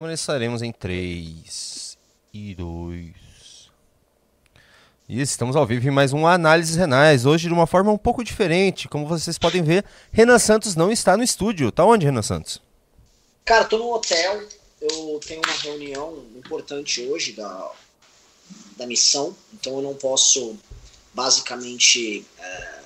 Começaremos em 3 e 2. E estamos ao vivo em mais um Análises Renais. Hoje de uma forma um pouco diferente. Como vocês podem ver, Renan Santos não está no estúdio. Tá onde, Renan Santos? Cara, tô no hotel. Eu tenho uma reunião importante hoje da, da missão. Então eu não posso, basicamente, é,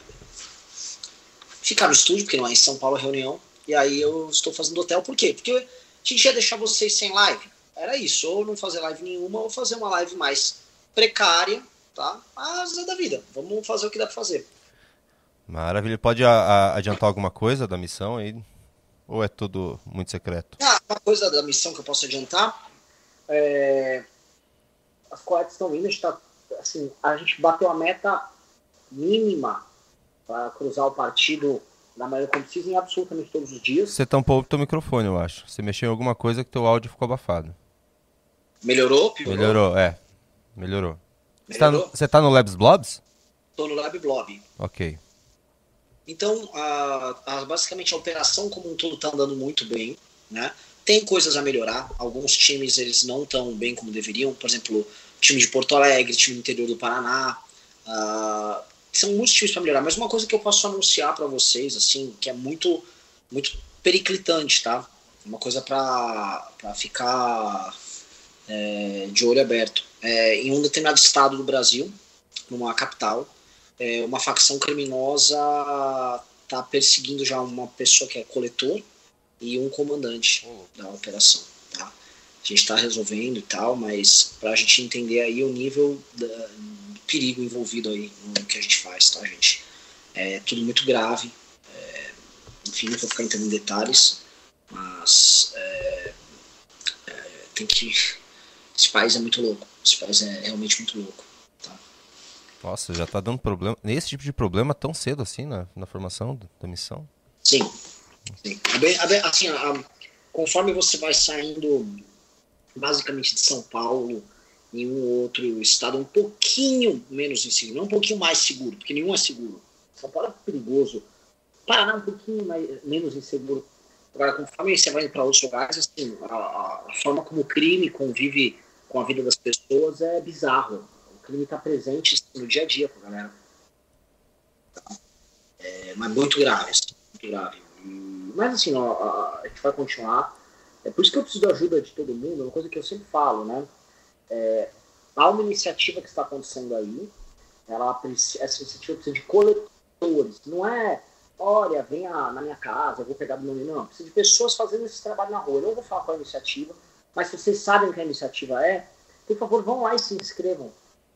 ficar no estúdio, porque não é em São Paulo a reunião. E aí eu estou fazendo hotel. Por quê? Porque a gente ia deixar vocês sem live. Era isso, ou não fazer live nenhuma, ou fazer uma live mais precária, tá? Mas é da vida. Vamos fazer o que dá pra fazer. Maravilha. Pode a, a, adiantar alguma coisa da missão aí? Ou é tudo muito secreto? Ah, uma coisa da missão que eu posso adiantar é... As coletas estão indo, a gente, tá, assim, a gente bateu a meta mínima para cruzar o partido na maneira como precisa em absolutamente todos os dias. Você tampou o teu microfone, eu acho. Você mexeu em alguma coisa que teu áudio ficou abafado. Melhorou? Piorou? Melhorou, é. Melhorou. Você tá, no, tá no Labs Blobs? Tô no Lab Blob. Ok. Então, a, a, basicamente a operação como um todo está andando muito bem, né? Tem coisas a melhorar. Alguns times eles não estão bem como deveriam. Por exemplo, time de Porto Alegre, time do interior do Paraná. Uh, são muitos times para melhorar. Mas uma coisa que eu posso anunciar para vocês, assim, que é muito, muito periclitante, tá? Uma coisa para ficar é, de olho aberto. É, em um determinado estado do Brasil, numa capital, é, uma facção criminosa está perseguindo já uma pessoa que é coletor e um comandante da operação. Tá? A gente está resolvendo e tal, mas para a gente entender aí o nível da, perigo envolvido aí no que a gente faz, tá, gente? É tudo muito grave. É, enfim, não vou ficar entrando em detalhes, mas é, é, tem que esse país é muito louco. Esse país é realmente muito louco. Tá? Nossa, já tá dando problema. Esse tipo de problema tão cedo assim na, na formação da missão? Sim. Sim. Assim, a, conforme você vai saindo basicamente de São Paulo em um outro estado um pouquinho menos inseguro, não um pouquinho mais seguro, porque nenhum é seguro. São Paulo é perigoso. Paraná é um pouquinho mais, menos inseguro. Agora, conforme você vai para outros lugares, assim, a, a, forma como o crime convive com a vida das pessoas é bizarro. O crime está presente assim, no dia a dia com a galera. É, mas muito grave, assim, muito grave. Mas assim, ó, a, a, gente vai continuar. É por isso que eu preciso da ajuda de todo mundo, é uma coisa que eu sempre falo, né? É, há uma iniciativa que está acontecendo aí, ela, essa iniciativa precisa de coletores, não é olha, venha na minha casa, eu vou pegar do meu Não, precisa de pessoas fazendo esse trabalho na rua. Eu não vou falar qual é a iniciativa, mas se vocês sabem que a iniciativa é, por favor, vão lá e se inscrevam.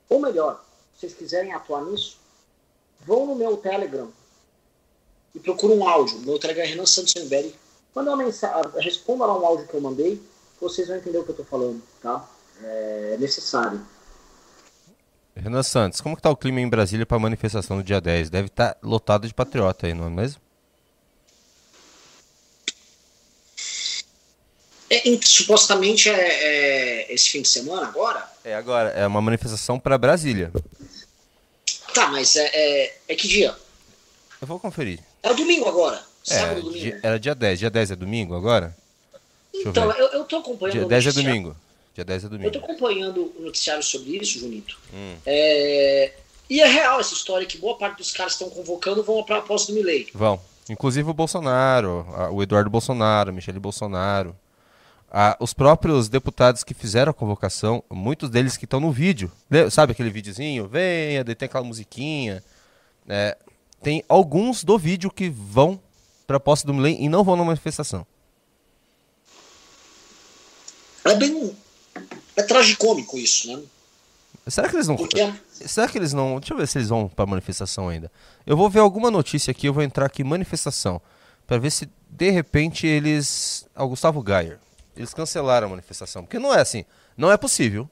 Ou melhor, se vocês quiserem atuar nisso, vão no meu Telegram e procurem um áudio. Meu Telegram é Renan Santos Senberg. Manda responda lá um áudio que eu mandei, vocês vão entender o que eu estou falando, tá? É necessário. Renan Santos, como que tá o clima em Brasília para a manifestação do dia 10? Deve estar tá lotado de patriota aí, não é mesmo? É, supostamente é, é, esse fim de semana agora? É agora, é uma manifestação para Brasília. Tá, mas é, é, é, que dia? Eu vou conferir. Era domingo agora. É, sábado, domingo. Dia, era dia 10. Dia 10 é domingo agora? então, eu, eu, tô acompanhando. Dia 10 é domingo. Dia 10 é domingo. Eu tô acompanhando o noticiário sobre isso, Junito. Hum. É, e é real essa história que boa parte dos caras que estão convocando vão para a posse do Milei. Vão. Inclusive o Bolsonaro, o Eduardo Bolsonaro, Michele Bolsonaro. Ah, os próprios deputados que fizeram a convocação, muitos deles que estão no vídeo, sabe aquele videozinho? Venha, tem aquela musiquinha. É, tem alguns do vídeo que vão para a posse do Milley e não vão na manifestação. É bem. É tragicômico isso, né? Será que eles não. Porque... Será que eles não. Deixa eu ver se eles vão para manifestação ainda. Eu vou ver alguma notícia aqui, eu vou entrar aqui manifestação. para ver se de repente eles. Ao Gustavo Gayer eles cancelaram a manifestação. Porque não é assim. Não é possível.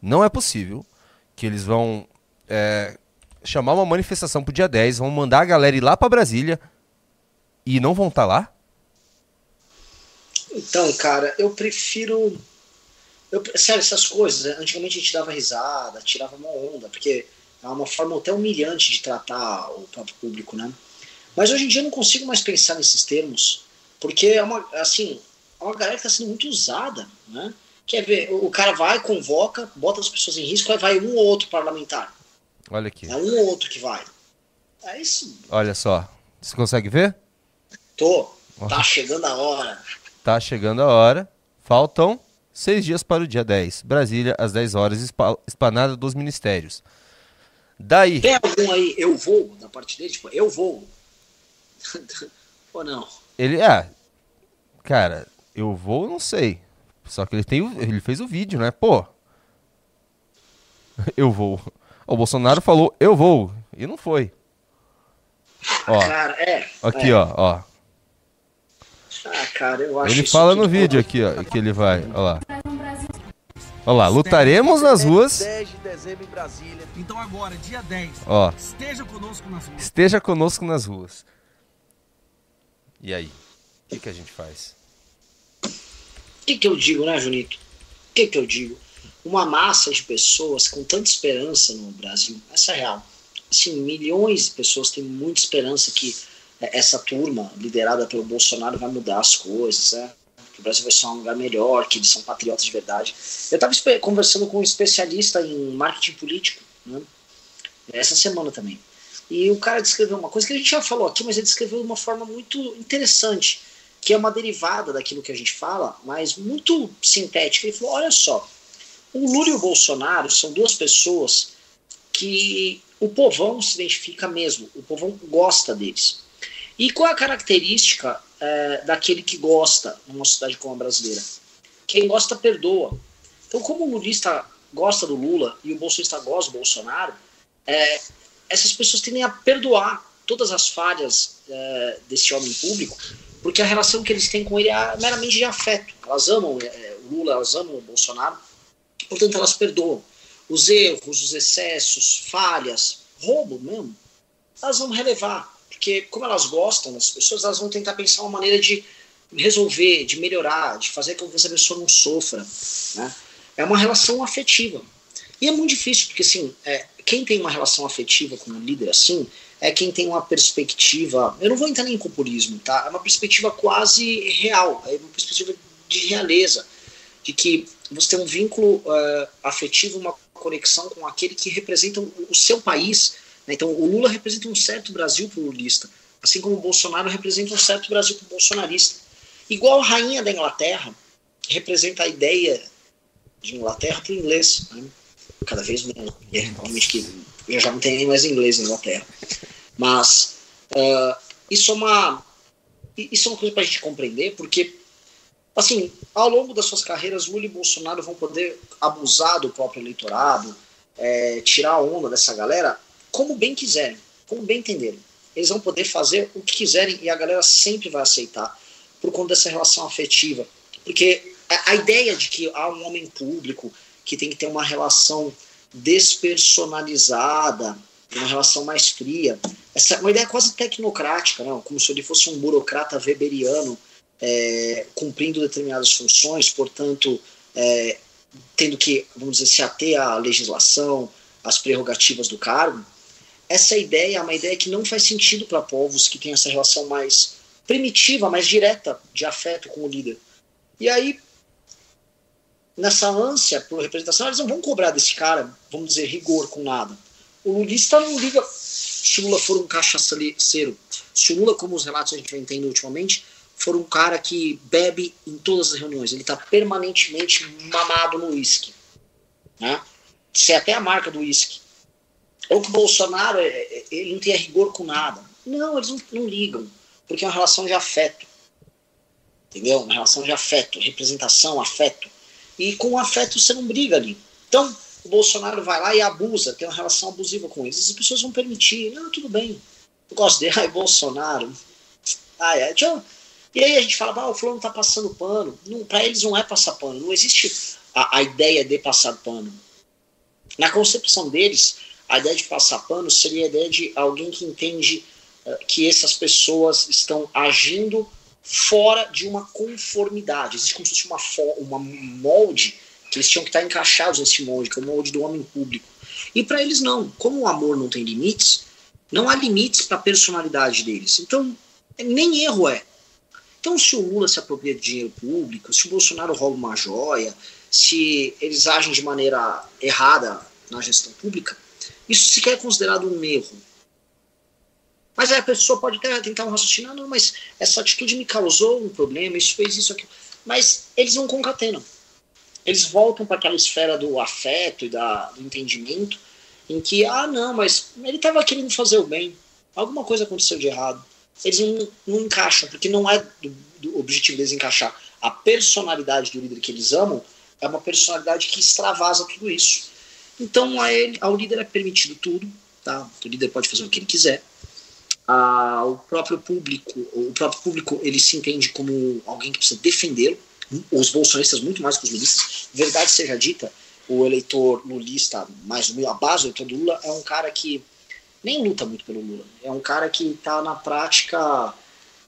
Não é possível que eles vão é, chamar uma manifestação pro dia 10, vão mandar a galera ir lá para Brasília e não vão estar tá lá? Então, cara, eu prefiro. Eu, sério, essas coisas, né, antigamente a gente dava risada, tirava uma onda, porque é uma forma até humilhante de tratar o próprio público, né? Mas hoje em dia eu não consigo mais pensar nesses termos, porque é uma, assim, uma galera que está sendo muito usada, né? Quer ver, o cara vai, convoca, bota as pessoas em risco, aí vai um ou outro parlamentar. Olha aqui. É um ou outro que vai. É isso. Olha só. Você consegue ver? Tô. Tá chegando a hora. Tá chegando a hora. Faltam seis dias para o dia 10. Brasília, às 10 horas, esplanada dos ministérios. Daí. Tem algum aí, eu vou, da parte dele? Tipo, eu vou. Ou não? Ele, ah, cara, eu vou, não sei. Só que ele, tem, ele fez o vídeo, né? Pô, eu vou. O Bolsonaro falou, eu vou. E não foi. Ó, cara, é. Aqui, é. ó, ó. Ah, cara, eu acho Ele fala no vídeo aqui, ó, que ele vai. Ó lá. Olha lá, lutaremos nas ruas. 10 de dezembro em Brasília. Então agora, dia 10. Ó. Esteja conosco nas ruas. Esteja conosco nas ruas. E aí? O que, que a gente faz? O que, que eu digo, né, Junito? O que, que eu digo? Uma massa de pessoas com tanta esperança no Brasil. Essa é real. Assim, milhões de pessoas têm muita esperança que essa turma, liderada pelo Bolsonaro, vai mudar as coisas, né? que o Brasil vai ser um lugar melhor, que eles são patriotas de verdade. Eu estava conversando com um especialista em marketing político, né? essa semana também. E o cara descreveu uma coisa que a gente já falou aqui, mas ele descreveu de uma forma muito interessante, que é uma derivada daquilo que a gente fala, mas muito sintética. Ele falou: olha só, o Lula e o Bolsonaro são duas pessoas que o povão se identifica mesmo, o povão gosta deles. E qual a característica é, daquele que gosta numa sociedade como a brasileira? Quem gosta perdoa. Então, como o lulista gosta do Lula e o bolsonarista gosta do Bolsonaro, é, essas pessoas tendem a perdoar todas as falhas é, desse homem público, porque a relação que eles têm com ele é meramente de afeto. Elas amam é, o Lula, elas amam o Bolsonaro, portanto, elas perdoam. Os erros, os excessos, falhas, roubo mesmo, elas vão relevar porque como elas gostam das pessoas, elas vão tentar pensar uma maneira de resolver, de melhorar, de fazer com que essa pessoa não sofra. Né? É uma relação afetiva. E é muito difícil, porque assim, é, quem tem uma relação afetiva com um líder assim, é quem tem uma perspectiva. Eu não vou entrar nem em populismo, tá? É uma perspectiva quase real, é uma perspectiva de realeza, de que você tem um vínculo uh, afetivo, uma conexão com aquele que representa o seu país? Então, o Lula representa um certo Brasil para o lulista, assim como o Bolsonaro representa um certo Brasil para o bolsonarista. Igual a rainha da Inglaterra representa a ideia de Inglaterra para o inglês, né? cada vez menos. É, realmente que já não tem nem mais inglês na Inglaterra. Mas uh, isso é uma isso é uma coisa para a gente compreender, porque assim, ao longo das suas carreiras, Lula e Bolsonaro vão poder abusar do próprio eleitorado, é, tirar a onda dessa galera como bem quiserem, como bem entenderem. Eles vão poder fazer o que quiserem e a galera sempre vai aceitar por conta dessa relação afetiva. Porque a, ideia de que há um homem público que tem que ter uma relação despersonalizada, uma relação mais fria, essa é uma ideia quase tecnocrática, né? como se ele fosse um burocrata weberiano é, cumprindo determinadas funções, portanto, é, tendo que, vamos dizer, se ater à legislação, às prerrogativas do cargo essa ideia é uma ideia que não faz sentido para povos que têm essa relação mais primitiva, mais direta de afeto com o líder. E aí, nessa ânsia por representação, eles não vão cobrar desse cara, vamos dizer, rigor com nada. O lulista não liga se Lula for um cachaceiro. Se Lula, como os relatos a gente vem tendo ultimamente, for um cara que bebe em todas as reuniões, ele está permanentemente mamado no uísque. Né? É até a marca do uísque. Ou que o Bolsonaro é, é, ele não tenha rigor com nada. Não, eles não, não ligam, porque é uma relação de afeto. Entendeu? Uma relação de afeto, representação, afeto. E com o afeto você não briga ali. Então, o Bolsonaro vai lá e abusa, tem uma relação abusiva com eles. As pessoas vão permitir. Não, tudo bem. Eu gosto dele. Ai, Bolsonaro. Ai, ai. E aí a gente fala, ah, o fulano tá passando pano. Para eles não é passar pano. Não existe a, a ideia de passar pano. Na concepção deles, a ideia de passar pano seria a ideia de alguém que entende uh, que essas pessoas estão agindo fora de uma conformidade. Existe como se fosse uma, uma molde que eles tinham que estar encaixados nesse molde, que é o molde do homem público. E para eles não. Como o amor não tem limites, não há limites para a personalidade deles. Então, nem erro é. Então, se o Lula se apropria de dinheiro público, se o Bolsonaro rouba uma joia, se eles agem de maneira errada na gestão pública, isso sequer é considerado um erro. Mas a pessoa pode até tentar um raciocínio, ah, não, mas essa atitude me causou um problema, isso fez isso aqui. Mas eles não concatenam. Eles voltam para aquela esfera do afeto e da, do entendimento, em que, ah, não, mas ele estava querendo fazer o bem, alguma coisa aconteceu de errado eles não, não encaixam, porque não é do, do objetivo deles encaixar. A personalidade do líder que eles amam é uma personalidade que extravasa tudo isso. Então a ele, ao líder é permitido tudo, tá? O líder pode fazer o que ele quiser. Ah, o próprio público, o próprio público, ele se entende como alguém que precisa defendê-lo. Os bolsonaristas muito mais que os lulistas. Verdade seja dita, o eleitor lulista, mais a base do eleitor do Lula é um cara que nem luta muito pelo Lula. É um cara que está na prática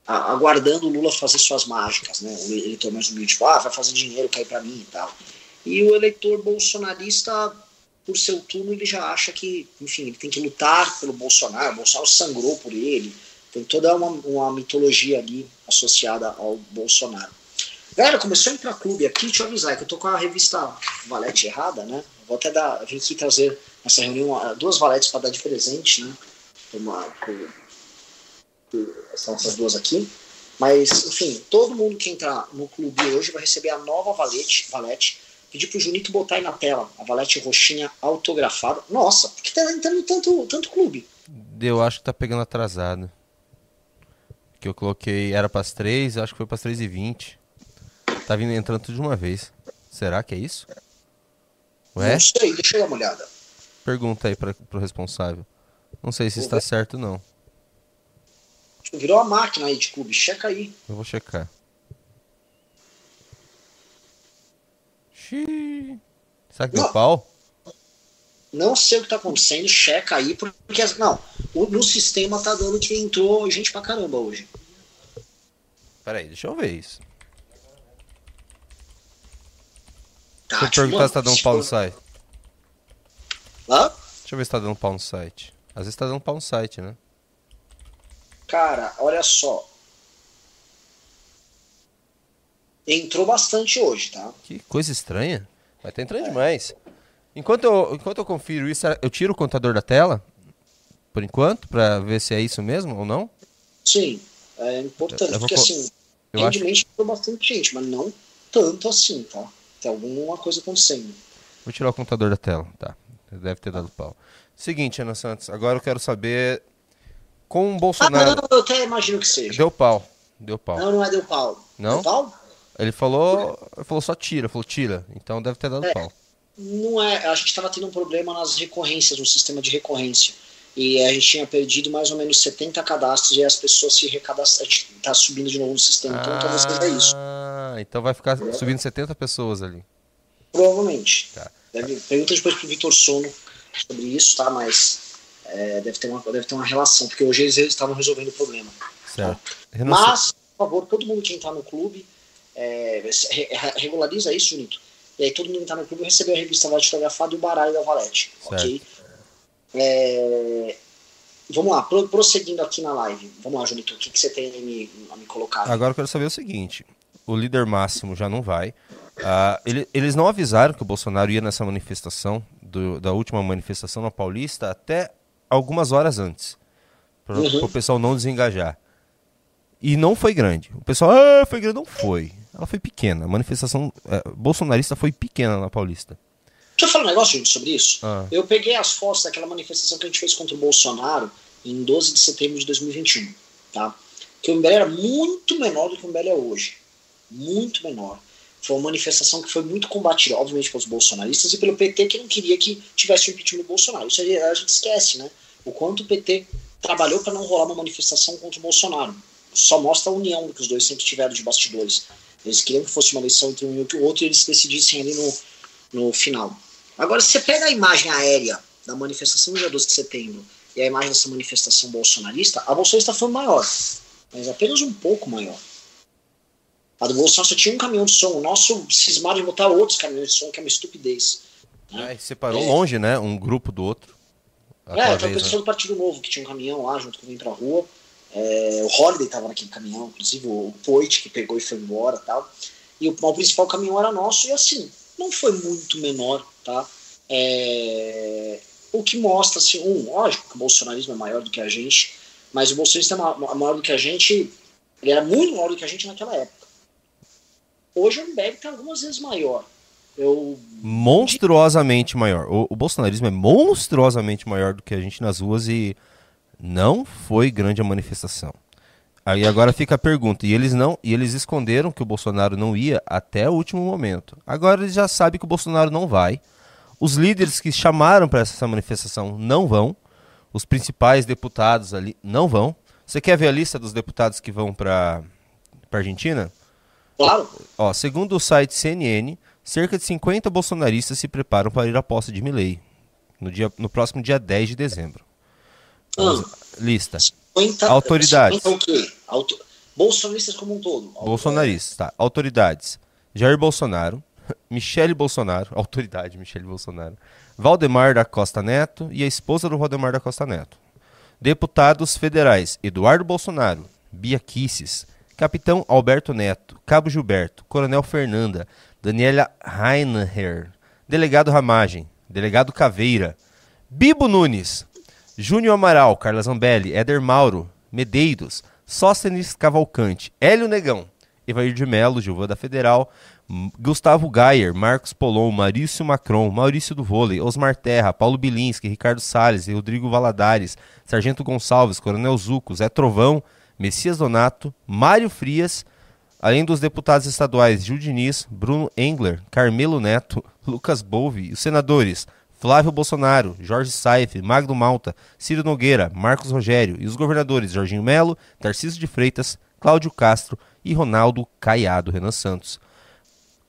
aguardando o Lula fazer suas mágicas, né? O eleitor mais humilde, tipo, ah, vai fazer dinheiro cair para mim e tal. E o eleitor bolsonarista, por seu turno, ele já acha que, enfim, ele tem que lutar pelo Bolsonaro, o Bolsonaro sangrou por ele, tem toda uma, uma mitologia ali associada ao Bolsonaro. Galera, começou a entrar clube aqui, deixa eu avisar que eu tô com a revista Valete errada, né? Vou até dar, vim aqui trazer nessa reunião duas valetes para dar de presente, né? Uma, por, por, são essas duas aqui. Mas, enfim, todo mundo que entrar no clube hoje vai receber a nova valete. valete. Pedi pro Junito botar aí na tela a valete roxinha autografada. Nossa, por que tá entrando tanto, tanto clube? Eu acho que tá pegando atrasado. Que eu coloquei, era pras três, acho que foi pras três e vinte. Tá vindo entrando tudo de uma vez. Será que é isso? Ué? Não sei, deixa eu dar uma olhada. Pergunta aí pra, pro responsável. Não sei se está certo não. Virou a máquina aí de clube, checa aí. Eu vou checar. Xiii. Será que deu pau? Não sei o que tá acontecendo, checa aí, porque não, no sistema tá dando que entrou gente pra caramba hoje. Peraí, deixa eu ver isso. Tá, Deixa eu perguntar se tá dando pau no site. Hã? Deixa eu ver se tá dando pau no site. Às vezes tá dando pau no site, né? Cara, olha só. Entrou bastante hoje, tá? Que coisa estranha. Vai tá entrando é. demais. Enquanto eu, enquanto eu confiro isso, eu tiro o contador da tela, por enquanto, pra ver se é isso mesmo ou não? Sim, é importante, eu, porque assim, eu acho... entrou bastante gente, mas não tanto assim, tá? Tem alguma coisa acontecendo. Vou tirar o contador da tela, tá. Deve ter dado pau. Seguinte, Ana Santos, agora eu quero saber com o Bolsonaro. Ah, não, eu até imagino que seja. Deu pau. Deu pau. Não, não é deu pau. Não? Deu pau? Ele falou, ele falou só tira, falou tira. Então deve ter dado é, pau. Não é, a gente estava tendo um problema nas recorrências, no sistema de recorrência. E a gente tinha perdido mais ou menos 70 cadastros e as pessoas se recadastram. Tá subindo de novo no sistema. Então ah, talvez seja isso. Ah, então vai ficar subindo 70 pessoas ali. Provavelmente. Tá. Deve, pergunta depois pro Vitor Sono sobre isso, tá? Mas é, deve, ter uma, deve ter uma relação, porque hoje eles estavam resolvendo o problema. Certo. Tá? Mas, por favor, todo mundo que entrar no clube, é, regulariza isso, Junito. E aí todo mundo que entrar no clube recebeu a revista Valete Fotografada e o baralho da Valete. Certo. Ok? É, vamos lá, prosseguindo aqui na live. Vamos lá, Junito, o que, que você tem a me, a me colocar? Agora eu quero saber o seguinte: o líder máximo já não vai. Uh, ele, eles não avisaram que o Bolsonaro ia nessa manifestação, do, da última manifestação na Paulista, até algumas horas antes. Para uhum. o pessoal não desengajar. E não foi grande. O pessoal, ah, foi grande. Não foi. Ela foi pequena. A manifestação uh, bolsonarista foi pequena na Paulista. Deixa eu falar um negócio, gente, sobre isso. Ah. Eu peguei as fotos daquela manifestação que a gente fez contra o Bolsonaro em 12 de setembro de 2021. Tá? Que o MBL era muito menor do que o MBL é hoje. Muito menor. Foi uma manifestação que foi muito combatida, obviamente, pelos bolsonaristas e pelo PT, que não queria que tivesse o impeachment do Bolsonaro. Isso a gente esquece, né? O quanto o PT trabalhou para não rolar uma manifestação contra o Bolsonaro. Só mostra a união que os dois sempre tiveram de bastidores. Eles queriam que fosse uma eleição entre um e o outro e eles decidissem ali no, no final. Agora, se você pega a imagem aérea da manifestação do dia 12 de setembro e a imagem dessa manifestação bolsonarista, a bolsonarista foi maior, mas apenas um pouco maior. A do Bolsonaro só tinha um caminhão de som. O nosso cismaram de botar outros caminhões de som, que é uma estupidez. Né? É, separou é. longe, né? Um grupo do outro. É, então a pessoa do Partido Novo, que tinha um caminhão lá junto com pra rua. É, o Holiday estava naquele caminhão, inclusive o Poit que pegou e foi embora tal. E o, o principal caminhão era nosso, e assim, não foi muito menor, tá? É, o que mostra, assim, um, lógico que o bolsonarismo é maior do que a gente, mas o bolsonarismo é maior do que a gente, ele era muito maior do que a gente naquela época. Hoje o MBL está algumas vezes maior. Eu... Monstruosamente maior. O, o, bolsonarismo é monstruosamente maior do que a gente nas ruas e não foi grande a manifestação. Aí agora fica a pergunta, e eles não, e eles esconderam que o Bolsonaro não ia até o último momento. Agora eles já sabem que o Bolsonaro não vai. Os líderes que chamaram para essa manifestação não vão. Os principais deputados ali não vão. Você quer ver a lista dos deputados que vão para a Argentina? Claro. Ó, segundo o site CNN, cerca de 50 bolsonaristas se preparam para ir à posse de Milley no, dia, no próximo dia 10 de dezembro. Lista. 50, Autoridades. 50 o quê? Auto... Bolsonaristas como um todo. Bolsonaristas, tá. Autoridades. Jair Bolsonaro, Michele Bolsonaro, autoridade Michele Bolsonaro, Valdemar da Costa Neto e a esposa do Valdemar da Costa Neto. Deputados federais Eduardo Bolsonaro, Bia Kisses, Capitão Alberto Neto, Cabo Gilberto, Coronel Fernanda, Daniela Heinher, Delegado Ramagem, Delegado Caveira, Bibo Nunes, Júnior Amaral, Carla Zambelli, Éder Mauro, Medeiros, Sóstenes Cavalcante, Hélio Negão, Evair de Melo, Gilva da Federal, Gustavo Gayer, Marcos Polon, Maurício Macron, Maurício do Vôlei, Osmar Terra, Paulo Bilinski, Ricardo Salles, Rodrigo Valadares, Sargento Gonçalves, Coronel Zuco, Zé Trovão, Messias Donato, Mário Frias, além dos deputados estaduais Gil Diniz, Bruno Engler, Carmelo Neto, Lucas Bolvi e os senadores Flávio Bolsonaro, Jorge Saif, Magno Malta, Ciro Nogueira, Marcos Rogério e os governadores Jorginho Melo, Tarcísio de Freitas, Cláudio Castro e Ronaldo Caiado Renan Santos.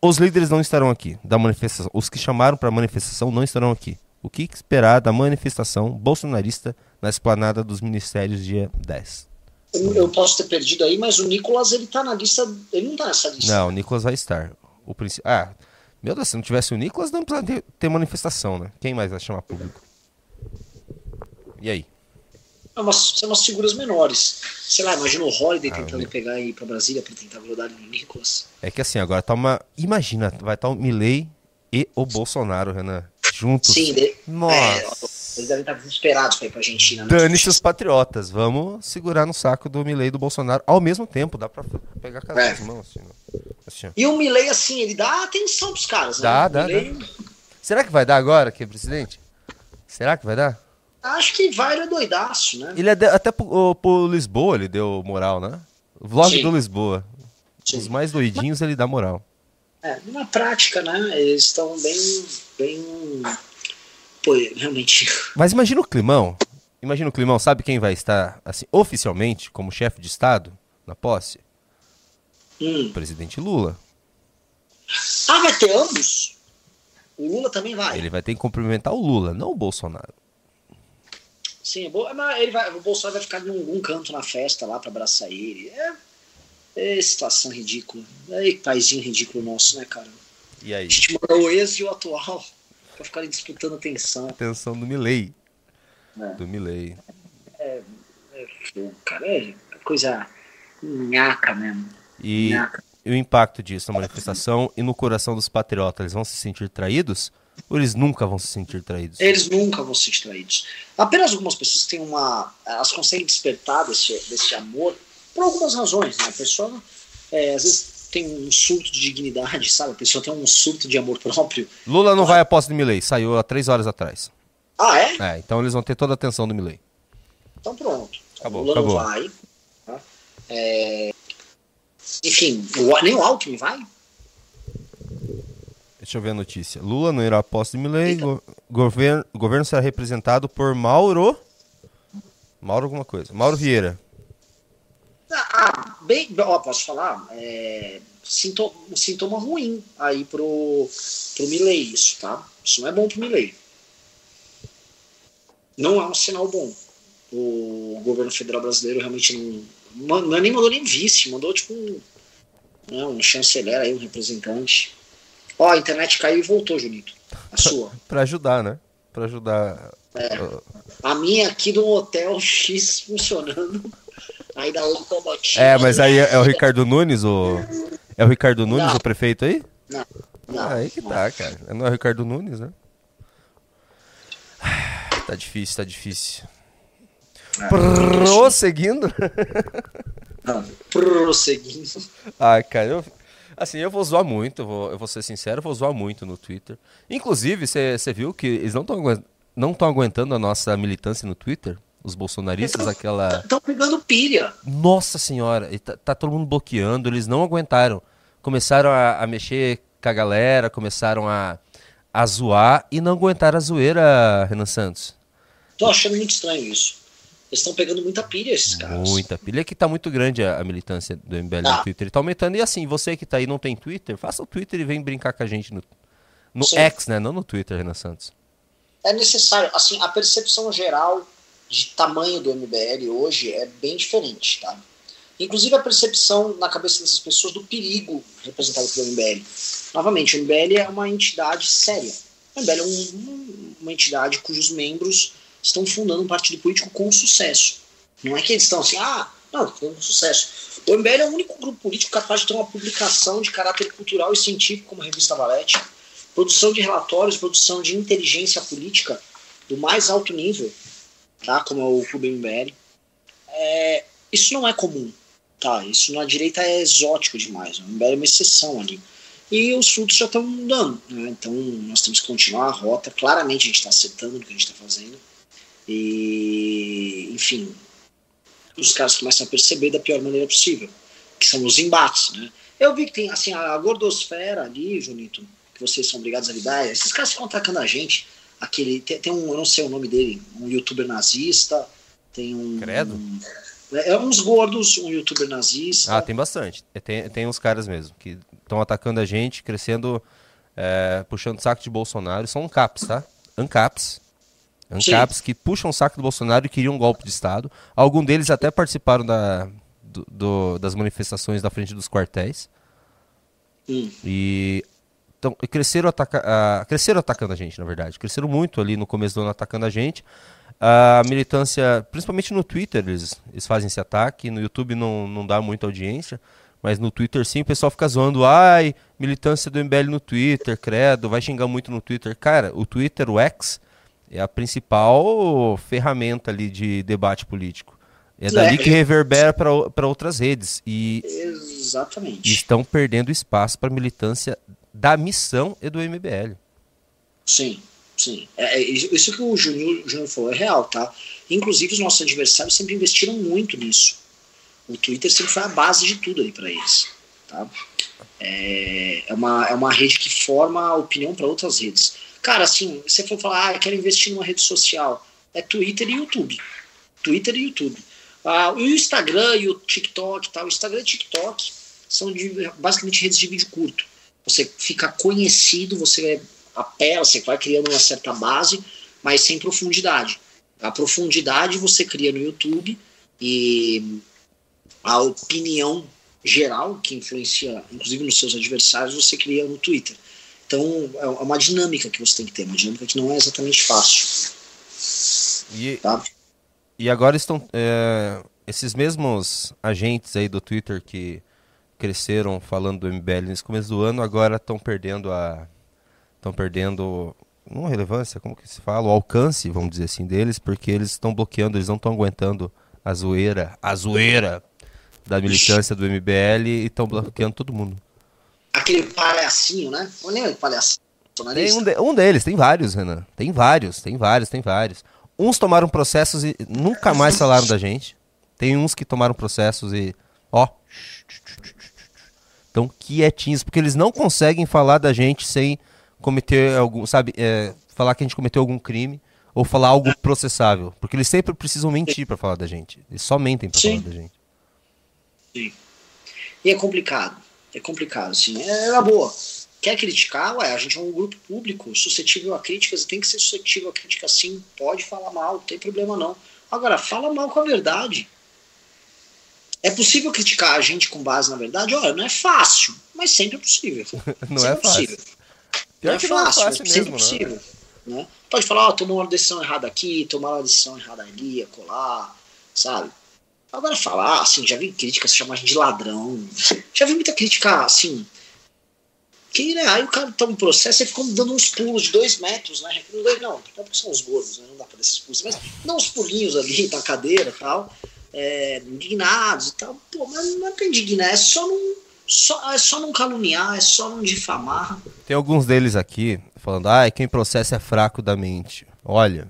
Os líderes não estarão aqui da manifestação. Os que chamaram para a manifestação não estarão aqui. O que esperar da manifestação bolsonarista na esplanada dos ministérios dia 10? Eu posso ter perdido aí, mas o Nicolas ele tá na lista. Ele não tá nessa lista. Não, o Nicolas vai estar. O princi... Ah, meu Deus, se não tivesse o Nicolas, não precisaria ter manifestação, né? Quem mais vai chamar público? E aí? É umas, são umas figuras menores. Sei lá, imagina o Holiday ah, tentando pegar e ir pra Brasília pra tentar grudar no Nicolas. É que assim, agora tá uma. Imagina, vai estar tá o Milley e o Bolsonaro, Renan. Juntos. Sim, de... Nossa. É, eles devem estar desesperados pra ir pra Argentina. Né? Dane-se os patriotas. Vamos segurar no saco do Milley e do Bolsonaro ao mesmo tempo. Dá pra pegar as é. mãos, assim, né? assim. E o Milley, assim, ele dá atenção pros caras, dá, né? Dá, Milley... dá. Será que vai dar agora, que é presidente? Será que vai dar? Acho que vai, ele é doidaço, né? Ele é de... até pro, pro, Lisboa ele deu moral, né? Vlog Sim. do Lisboa. Sim. Os mais doidinhos ele dá moral. É, na prática, né? Eles estão bem, bem pô, realmente. Mas imagina o climão. Imagina o climão, sabe quem vai estar, assim, oficialmente, como chefe de Estado, na posse? Hum. O presidente Lula. Ah, vai ter ambos? O Lula também vai. Ele vai ter que cumprimentar o Lula, não o Bolsonaro. Sim, é ele vai, o Bolsonaro vai ficar em algum canto na festa lá para abraçar ele. É, é situação ridícula. É paizinho ridículo nosso, né, cara? E aí? A gente mandou o ex e o atual pra ficarem disputando atenção. Atenção do Milley. É. Do Milley. É, é, cara, é coisa nhaca mesmo. E, nhaca. e o impacto disso na manifestação e no coração dos patriotas, eles vão se sentir traídos? Ou eles nunca vão se sentir traídos? Eles nunca vão se sentir traídos. Apenas algumas pessoas têm uma. Elas conseguem despertar desse, desse amor por algumas razões. Né? A pessoa, é, às vezes, tem um surto de dignidade, sabe? A pessoa tem um surto de amor próprio. Lula não vai à posse de Milley, saiu há três horas atrás. Ah, é? É, então eles vão ter toda a atenção do Milley. Então pronto. Acabou, Lula acabou. não vai. Tá? É... Enfim, nem o Alckmin vai? Deixa eu ver a notícia. Lula não irá à posse de Milley. Go governo, governo será representado por Mauro. Mauro alguma coisa. Mauro Vieira. Ah, bem, ó, posso falar? É, sintoma, um sintoma ruim aí pro, pro Milley, isso, tá? Isso não é bom pro Milley. Não é um sinal bom. O governo federal brasileiro realmente não, não nem mandou nem vice, mandou tipo um, né, um chanceler aí, um representante. Ó, a internet caiu e voltou, Junito. A sua. pra ajudar, né? Pra ajudar. É. A minha aqui do hotel X funcionando. Dá outro comotinho. É, mas aí é, é o Ricardo Nunes, o. É o Ricardo Nunes, Não. o prefeito aí? Não, não. Ah, aí que tá, cara. Não é o Ricardo Nunes, né? Tá difícil, tá difícil. É, Prosseguindo. Não, prosseguindo. Ah, cara, eu, assim, eu vou zoar muito, eu vou, eu vou ser sincero, eu vou zoar muito no Twitter. Inclusive, você viu que eles não estão não tão aguentando a nossa militância no Twitter? Os bolsonaristas, aquela. Estão pegando pilha. Nossa senhora, e tá, tá todo mundo bloqueando, eles não aguentaram. Começaram a, a mexer com a galera, começaram a, a zoar e não aguentaram a zoeira, Renan Santos. Tô achando muito estranho isso. Eles estão pegando muita pilha, esses caras. Muita pilha que tá muito grande a, a militância do MBL no Tá. Twitter. Ele tá aumentando. E assim, você que tá aí e não tem Twitter, faça o Twitter e vem brincar com a gente no, no Sim. X, né? Não no Twitter, Renan Santos. É necessário, assim, a percepção geral de tamanho do MBL hoje é bem diferente, tá? Inclusive a percepção na cabeça dessas pessoas do perigo representado pelo MBL. Novamente, o MBL é uma entidade séria. O MBL é um- um- uma entidade cujos membros estão fundando um partido político com sucesso. Não é que eles estão assim, ah, não, com sucesso. O MBL é o único grupo político capaz de ter uma publicação de caráter cultural e científico como a revista Valete, produção de relatórios, produção de inteligência política do mais alto nível, tá? como é o Clube MBL. É, isso não é comum, tá? Isso na direita é exótico demais. O MBL é uma exceção ali. E os frutos já estão dando, né? Então nós temos que continuar a rota. Claramente a gente está acertando no que a gente está fazendo. E, enfim, os caras começam a perceber da pior maneira possível, que são os embates, né? Eu vi que tem, assim, a gordosfera ali, Junito, que vocês são obrigados a lidar, esses caras ficam atacando a gente. Aquele, tem, tem um, eu não sei o nome dele, um youtuber nazista, tem um... Credo. um- é uns gordos, um youtuber nazista. Ah, tem bastante. É, Tem, tem uns caras mesmo que estão atacando a gente, crescendo, é, puxando saco de Bolsonaro. São ANCAPs, tá? ANCAPs. ANCAPs que puxam o saco do Bolsonaro e queriam um golpe de Estado. Alguns deles até participaram da, do- do- das manifestações da frente dos quartéis. Hum. E então, cresceram, ataca ah, cresceram atacando a gente, na verdade. Cresceram muito ali no começo do ano atacando a gente. A militância, principalmente no Twitter, eles, eles fazem esse ataque. No YouTube não, não dá muita audiência. Mas no Twitter sim, o pessoal fica zoando. Ai, militância do MBL no Twitter, credo, vai xingar muito no Twitter. Cara, o Twitter, o X, é a principal ferramenta ali de debate político. É dali É. que reverbera para outras redes. E Exatamente. estão perdendo espaço para militância da missão e do MBL. Sim, sim. É, é, isso que o Júnior Júnior falou é real, tá? Inclusive, os nossos adversários sempre investiram muito nisso. O Twitter sempre foi a base de tudo ali para eles, tá? É, é, uma, é uma rede que forma opinião para outras redes. Cara, assim, você for falar, ah, quero investir numa rede social. É Twitter e YouTube. Twitter e YouTube. Ah, e o Instagram e o TikTok tal. O Instagram e o TikTok são de- basicamente redes de vídeo curto. Você fica conhecido, você apela, você vai criando uma certa base, mas sem profundidade. A profundidade você cria no YouTube e a opinião geral, que influencia inclusive nos seus adversários, você cria no Twitter. Então é uma dinâmica que você tem que ter, uma dinâmica que não é exatamente fácil. E, Tá? e agora estão. é, esses mesmos agentes aí do Twitter que cresceram falando do MBL nesse começo do ano, agora estão perdendo a. Estão perdendo. Não relevância, como que se fala? O alcance, vamos dizer assim, deles, porque eles estão bloqueando, eles não estão aguentando a zoeira, a zoeira da militância do MBL e estão bloqueando todo mundo. Aquele palhacinho, né? Lembra de palhacinho? Tem um, de- um deles, tem vários, Renan. Tem vários, tem vários, tem vários. Uns tomaram processos e nunca mais falaram da gente. Tem uns que tomaram processos e. Ó. Estão quietinhos, porque eles não conseguem falar da gente sem cometer algum. Sabe? é, falar que a gente cometeu algum crime ou falar algo processável. Porque eles sempre precisam mentir pra falar da gente. Eles só mentem pra Sim. falar da gente. Sim. E é complicado. É complicado, assim. É, na boa. Quer criticar? Ué, a gente é um grupo público, suscetível a críticas, e tem que ser suscetível a crítica sim. Pode falar mal, não tem problema não. Agora, fala mal com a verdade. É possível criticar a gente com base na verdade? Olha, não é fácil, mas sempre é possível. Não Sempre é fácil. possível. Pior não é que não é fácil, fácil mas sempre mesmo, né? possível. Né? Pode falar, ó, tomou uma decisão errada aqui, tomou uma decisão errada ali, acolá, sabe? Agora falar, assim, já vi críticas chamar de ladrão. Já vi muita crítica, assim. Que, né, aí o cara toma um processo e fica dando uns pulos de dois metros, né? Não, não porque são os gordos, né? Não dá pra dar esses pulos. Mas dá uns pulinhos ali na cadeira e tal. É, indignados e tal. Pô, mas não é pra indignar, é só não. Só, é só não caluniar, é só não difamar. Tem alguns deles aqui falando, ah, quem processa é fraco da mente. Olha,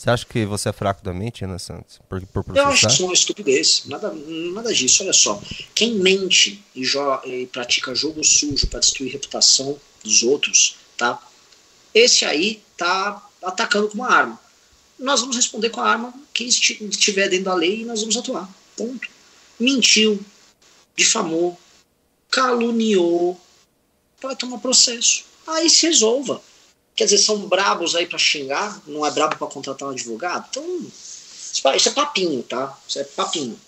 você acha que você é fraco da mente, Ana Santos? Por, por Eu acho que isso é uma estupidez. Nada, nada disso. Olha só. Quem mente e, e pratica jogo sujo para destruir a reputação dos outros, tá? Esse aí tá atacando com uma arma. Nós vamos responder com a arma que estiver dentro da lei e nós vamos atuar. Ponto. Mentiu, difamou, caluniou, vai tomar processo. Aí se resolva. Quer dizer, são brabos aí para xingar, não é brabo para contratar um advogado? Então, isso é papinho, tá? Isso é papinho.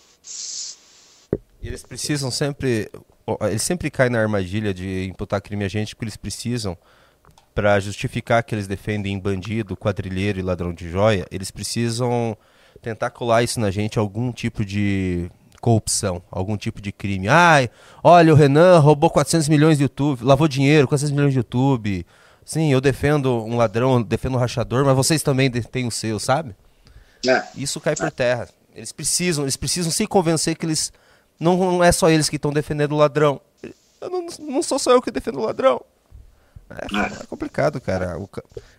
Eles precisam sempre. Eles sempre caem na armadilha de imputar crime a gente porque eles precisam, para justificar que eles defendem bandido, quadrilheiro e ladrão de joia, eles precisam tentar colar isso na gente algum tipo de corrupção, algum tipo de crime. Ai, olha, o Renan roubou 400 milhões de YouTube, lavou dinheiro, 400 milhões de YouTube, Sim, eu defendo um ladrão, defendo um rachador, mas vocês também têm o seu, sabe? É. Isso cai por terra. Eles precisam, eles precisam se convencer que eles não, não é só eles que estão defendendo o ladrão. Eu não, não sou só eu que defendo o ladrão. É, é. complicado, cara. O,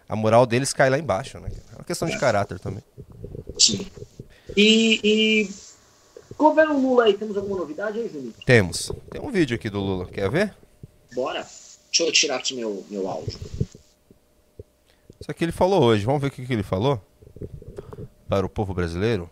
a moral deles cai lá embaixo, né? É uma questão de caráter também. Sim. E, e governo Lula aí, temos alguma novidade aí, Juninho? Temos. Tem um vídeo aqui do Lula. Quer ver? Bora. Deixa eu tirar aqui meu, meu áudio. Isso aqui ele falou hoje. Vamos ver o que, que ele falou para o povo brasileiro.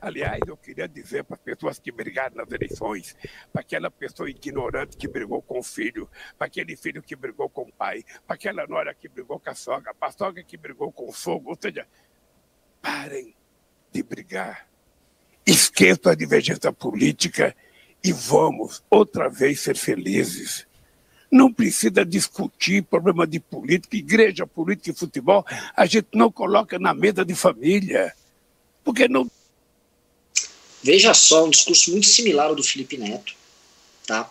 Aliás, eu queria dizer para as pessoas que brigaram nas eleições, para aquela pessoa ignorante que brigou com o filho, para aquele filho que brigou com o pai, para aquela nora que brigou com a sogra, para a sogra que brigou com o sogro, ou seja, parem de brigar. Esqueçam a divergência política e vamos outra vez ser felizes. Não precisa discutir problema de política, igreja, política e futebol. A gente não coloca na mesa de família. Porque não. Veja só, um discurso muito similar ao do Felipe Neto, tá?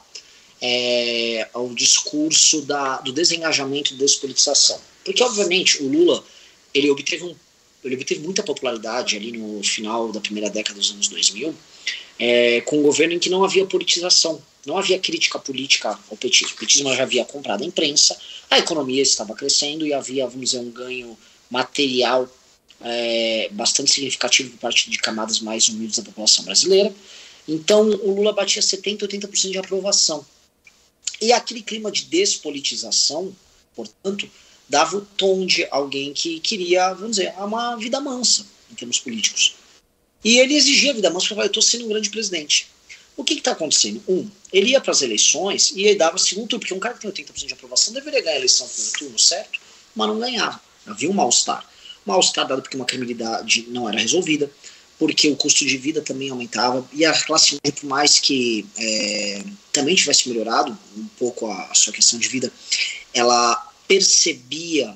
É, ao discurso da, do desengajamento e despolitização. Porque, obviamente, o Lula ele obteve, um, ele obteve muita popularidade ali no final da primeira década dos anos 2000, é, com um governo em que não havia politização, não havia crítica política ao petismo. O petismo já havia comprado a imprensa, a economia estava crescendo e havia, vamos dizer, um ganho material é, bastante significativo por parte de camadas mais humildes da população brasileira. Então, o Lula batia 70%, 80% de aprovação. E aquele clima de despolitização, portanto, dava o tom de alguém que queria, vamos dizer, uma vida mansa em termos políticos. E ele exigia a vida mansa falar, eu estou sendo um grande presidente. O que está acontecendo? Um, ele ia para as eleições e ele dava segundo turno, porque um cara que tem 80% de aprovação deveria ganhar a eleição no turno, certo? Mas não ganhava. Havia um mal-estar. Mal-estar dado porque uma criminalidade não era resolvida, porque o custo de vida também aumentava, e a classe média, por mais que é, também tivesse melhorado um pouco a, a sua questão de vida, ela percebia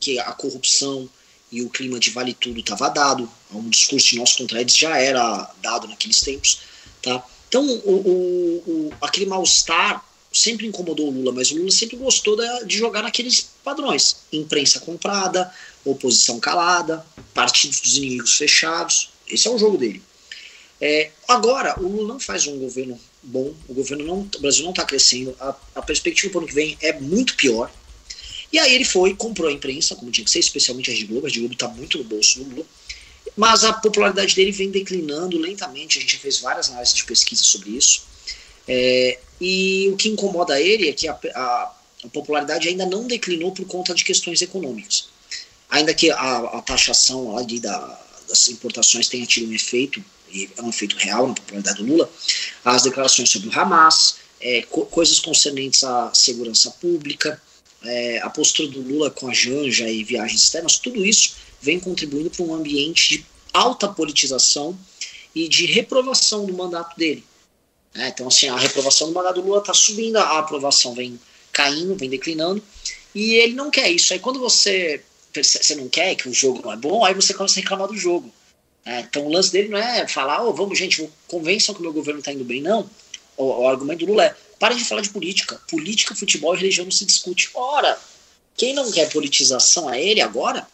que a corrupção, e o clima de vale tudo estava dado, um discurso de nós contra eles já era dado naqueles tempos, tá? Então, o, o, o aquele mal-estar sempre incomodou o Lula, mas o Lula sempre gostou da, de jogar naqueles padrões: imprensa comprada, oposição calada, partidos dos inimigos fechados. Esse é o jogo dele. É, agora, o Lula não faz um governo bom, o governo não, o Brasil não está crescendo, a, a perspectiva para o ano que vem é muito pior. E aí ele foi, comprou a imprensa, como tinha que ser, especialmente a Rede Globo. A Rede Globo está muito no bolso do Lula. Mas a popularidade dele vem declinando lentamente. A gente fez várias análises de pesquisa sobre isso. É, e o que incomoda ele é que a, a, a, popularidade ainda não declinou por conta de questões econômicas. Ainda que a, a taxação ali da, das importações tenha tido um efeito, e é um efeito real na popularidade do Lula, as declarações sobre o Hamas, é, co coisas concernentes à segurança pública, é, a postura do Lula com a Janja e viagens externas, tudo isso vem contribuindo para um ambiente de alta politização e de reprovação do mandato dele. É, então, assim, a reprovação do mandato do Lula está subindo, a aprovação vem caindo, vem declinando, e ele não quer isso. Aí quando você, você não quer, que o jogo não é bom, aí você começa a reclamar do jogo. É, então o lance dele não é falar, oh, vamos, gente, convençam que o meu governo está indo bem, não. O, o, argumento do Lula é: parem de falar de política. Política, futebol e religião não se discute. Ora, quem não quer politização a ele agora,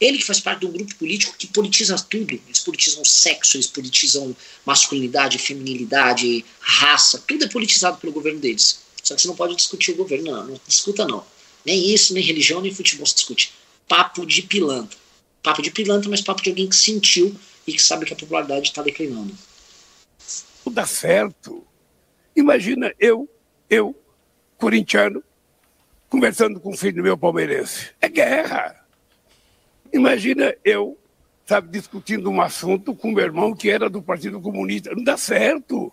ele que faz parte de um grupo político que politiza tudo. Eles politizam sexo, eles politizam masculinidade, feminilidade, raça, tudo é politizado pelo governo deles. Só que você não pode discutir o governo, não, não discuta não. Nem isso, nem religião, nem futebol se discute. Papo de pilantra. Papo de pilantra, mas papo de alguém que sentiu e que sabe que a popularidade está declinando. Não dá certo. Imagina eu, eu, corintiano, conversando com o filho meu palmeirense. É guerra. Imagina eu, sabe, discutindo um assunto com meu irmão que era do Partido Comunista. Não dá certo.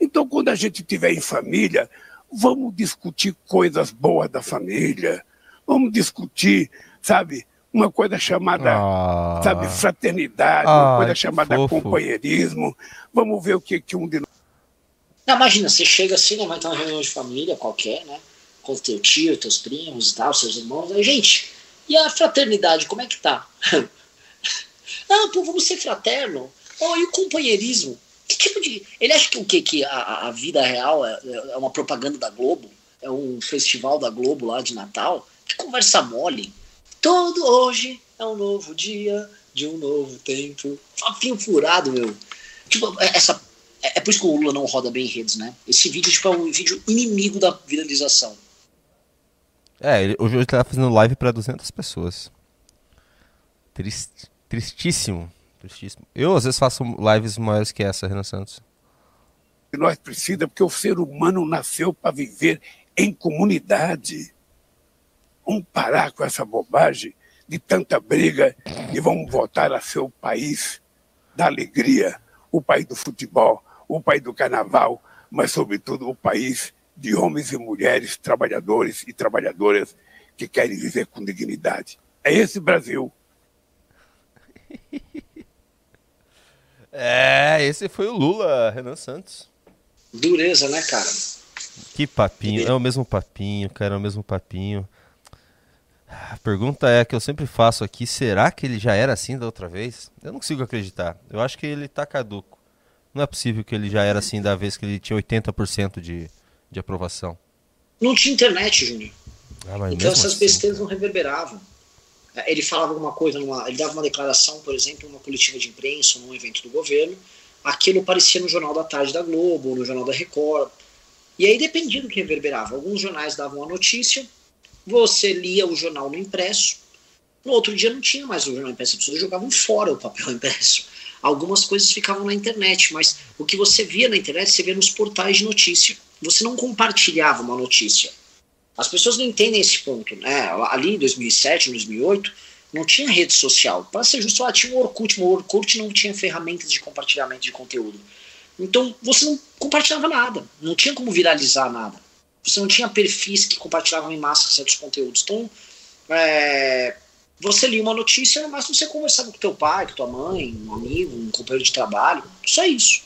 Então, quando a gente estiver em família, vamos discutir coisas boas da família. Vamos discutir, sabe, uma coisa chamada, ah, ah. fraternidade, ah, uma coisa chamada fofo. companheirismo. Vamos ver o que, que um de nós. Imagina, você chega assim, né, vai ter uma reunião de família qualquer, né? Com teu tio, teus primos e tal, seus irmãos. Aí, gente, e a fraternidade, como é que tá? ah, pô, vamos ser fraterno. Oh, e o companheirismo? Que tipo de. Ele acha que o quê? Que a, a vida real é, é uma propaganda da Globo? É um festival da Globo lá de Natal? Que conversa mole. Todo hoje é um novo dia de um novo tempo. Papinho furado, meu. Tipo, é, essa, é, é por isso que o Lula não roda bem em redes, né? Esse vídeo tipo, é um vídeo inimigo da viralização. É, ele, hoje ele tá fazendo live para 200 pessoas. Trist, tristíssimo. Tristíssimo. Eu, às vezes, faço lives maiores que essa, Renan Santos. Nós precisamos, porque o ser humano nasceu para viver em comunidade. Vamos parar com essa bobagem de tanta briga e vamos voltar a ser o país da alegria, o país do futebol, o país do carnaval, mas, sobretudo, o país de homens e mulheres, trabalhadores e trabalhadoras que querem viver com dignidade. É esse Brasil. É, esse foi o Lula, Renan Santos. Dureza, né, cara? Que papinho, é o mesmo papinho, cara, é o mesmo papinho. A pergunta é que eu sempre faço aqui, será que ele já era assim da outra vez? Eu não consigo acreditar. Eu acho que ele tá caduco. Não é possível que ele já era assim da vez que ele tinha 80% de, de aprovação? Não tinha internet, Júnior. Ah, então essas assim, besteiras não reverberavam. É, ele falava alguma coisa, numa, ele dava uma declaração, por exemplo, numa coletiva de imprensa, num evento do governo, aquilo aparecia no Jornal da Tarde da Globo, no Jornal da Record. E aí dependia do que reverberava. Alguns jornais davam a notícia, você lia o jornal no impresso, no outro dia não tinha mais o jornal impresso, as pessoas jogavam fora o papel impresso. Algumas coisas ficavam na internet, mas o que você via na internet, você via nos portais de notícia você não compartilhava uma notícia. As pessoas não entendem esse ponto. Né? Ali em 2007, 2008, não tinha rede social. Para ser justo, lá tinha o Orkut, mas o Orkut não tinha ferramentas de compartilhamento de conteúdo. Então você não compartilhava nada, não tinha como viralizar nada. Você não tinha perfis que compartilhavam em massa certos conteúdos. Então, é, você lia uma notícia, no máximo você conversava com teu pai, com tua mãe, um amigo, um companheiro de trabalho, só isso.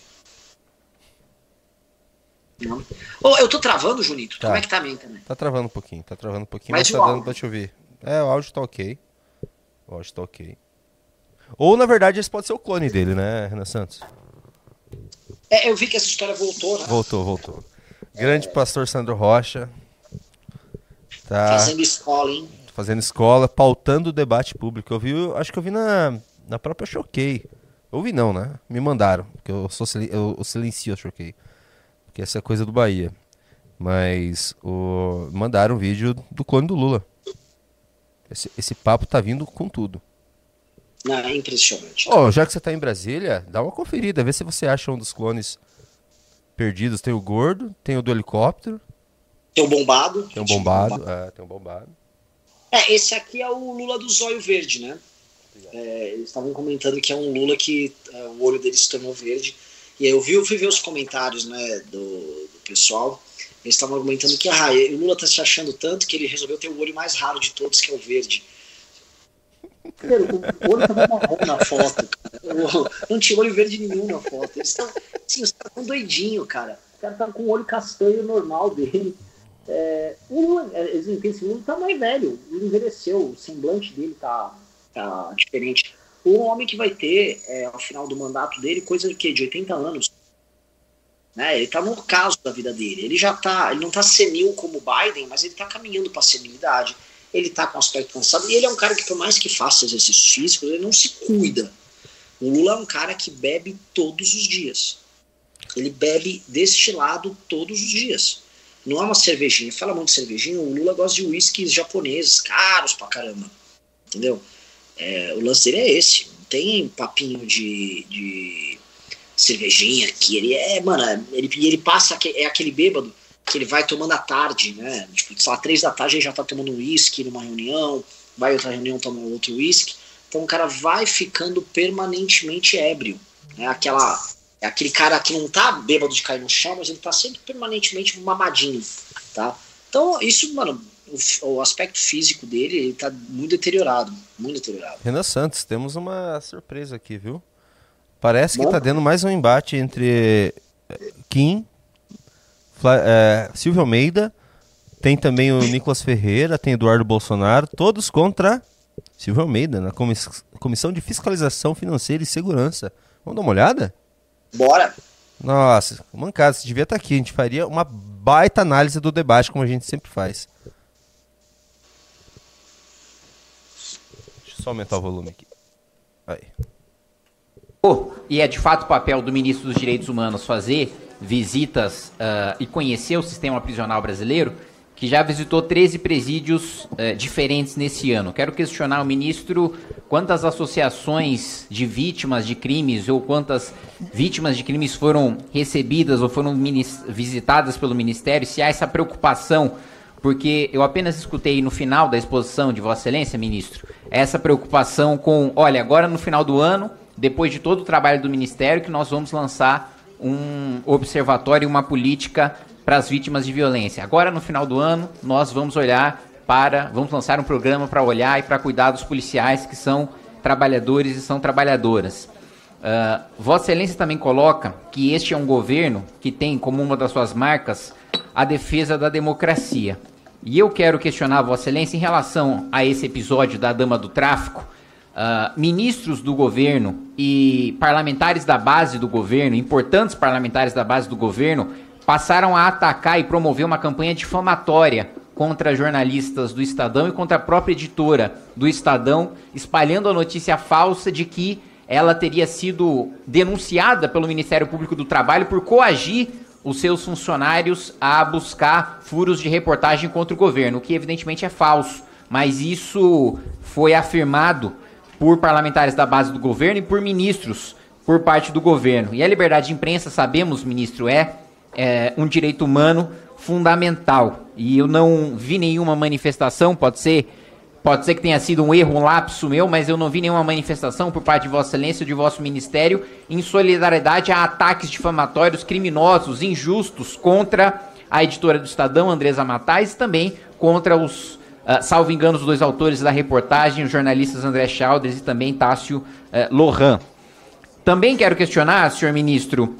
Não. Oh, eu tô travando, Junito. Tá. Como é que tá a minha internet? Tá travando um pouquinho, tá travando um pouquinho, mas, mas tá dando pra te ouvir. É, o áudio tá ok. O áudio tá ok. Ou, na verdade, esse pode ser o clone dele, né, Renan Santos? É, eu vi que essa história voltou, né? Voltou, voltou. Grande pastor Sandro Rocha. Tá fazendo escola, hein? Fazendo escola, pautando o debate público. Eu vi, acho que eu vi na, na própria Choquei. Eu vi não, né? Me mandaram, porque eu, sou, eu, eu silencio a Choquei que essa é coisa do Bahia. Mas o... mandaram um vídeo do clone do Lula. Esse, esse papo tá vindo com tudo. Não, é impressionante. Oh, já que você tá em Brasília, dá uma conferida, vê se você acha um dos clones perdidos. Tem o gordo, tem o do helicóptero. Tem o bombado. Tem o bombado, é, tem o bombado. É, esse aqui é o Lula do zóio verde, né? É, eles estavam comentando que é um Lula que é, o olho dele se tornou verde. E aí eu, vi, eu fui ver os comentários né, do, do pessoal. Eles estavam argumentando que ah, o Lula está se achando tanto que ele resolveu ter o olho mais raro de todos, que é o verde. O olho tava marrom na foto. Não tinha olho verde nenhum na foto. Eles estão assim, os caras doidinho, cara. O cara tá com o olho castanho normal dele. É, o é, eles assim, o Lula tá mais velho, ele envelheceu, o semblante dele tá, tá diferente. o homem que vai ter, é, ao final do mandato dele, coisa de, quê? de 80 anos. Né? Ele está no caso da vida dele. Ele já tá, ele não está senil como Biden, mas ele está caminhando para a senilidade. Ele está com aspecto cansado. E ele é um cara que, por mais que faça exercícios físicos, ele não se cuida. O Lula é um cara que bebe todos os dias. Ele bebe destilado todos os dias. Não é uma cervejinha. Fala muito de cervejinha. O Lula gosta de uísques japoneses, caros pra caramba. Entendeu? É, o lance dele é esse. Não tem papinho de, de cervejinha aqui. Ele é, mano, ele, ele passa, é aquele bêbado que ele vai tomando à tarde, né? Tipo, sei lá, três da tarde ele já tá tomando um uísque numa reunião, vai outra reunião tomar outro uísque. Então o cara vai ficando permanentemente ébrio. Né? Aquela, é aquele cara que não tá bêbado de cair no chão, mas ele tá sempre permanentemente mamadinho, tá? Então, isso, mano, o, o aspecto físico dele, ele tá muito deteriorado, muito deteriorado. Renan Santos, temos uma surpresa aqui, viu? Parece Bom. que tá dando mais um embate entre Kim, é, Silvio Almeida, tem também o Nicolas Ferreira, tem Eduardo Bolsonaro, todos contra Silvio Almeida, na Comissão de Fiscalização Financeira e Segurança. Vamos dar uma olhada? Bora! Nossa, mancada, você devia estar aqui. A gente faria uma baita análise do debate, como a gente sempre faz. Deixa eu só aumentar o volume aqui. Aí. Oh, e é de fato o papel do ministro dos Direitos Humanos fazer visitas uh, e conhecer o sistema prisional brasileiro, que já visitou 13 presídios uh, diferentes nesse ano. Quero questionar o ministro quantas associações de vítimas de crimes ou quantas vítimas de crimes foram recebidas ou foram visitadas pelo ministério, se há essa preocupação porque eu apenas escutei no final da exposição de Vossa Excelência, ministro, essa preocupação com, olha, agora no final do ano depois de todo o trabalho do Ministério, que nós vamos lançar um observatório e uma política para as vítimas de violência. Agora, no final do ano, nós vamos olhar para. Vamos lançar um programa para olhar e para cuidar dos policiais que são trabalhadores e são trabalhadoras. Uh, Vossa Excelência também coloca que este é um governo que tem como uma das suas marcas a defesa da democracia. E eu quero questionar Vossa Excelência em relação a esse episódio da Dama do Tráfico, Uh, ministros do governo e parlamentares da base do governo, importantes parlamentares da base do governo, passaram a atacar e promover uma campanha difamatória contra jornalistas do Estadão e contra a própria editora do Estadão, espalhando a notícia falsa de que ela teria sido denunciada pelo Ministério Público do Trabalho por coagir os seus funcionários a buscar furos de reportagem contra o governo, o que evidentemente é falso, mas isso foi afirmado por parlamentares da base do governo e por ministros por parte do governo. E a liberdade de imprensa, sabemos, ministro, é, é um direito humano fundamental. E eu não vi nenhuma manifestação, pode ser Pode ser que tenha sido um erro, um lapso meu, mas eu não vi nenhuma manifestação por parte de Vossa Excelência ou de vosso ministério em solidariedade a ataques difamatórios, criminosos, injustos contra a editora do Estadão, Andresa Matais, e também contra os Uh, salvo engano, os dois autores da reportagem, os jornalistas André Chalders e também Tássio uh, Lohan. Também quero questionar, senhor ministro,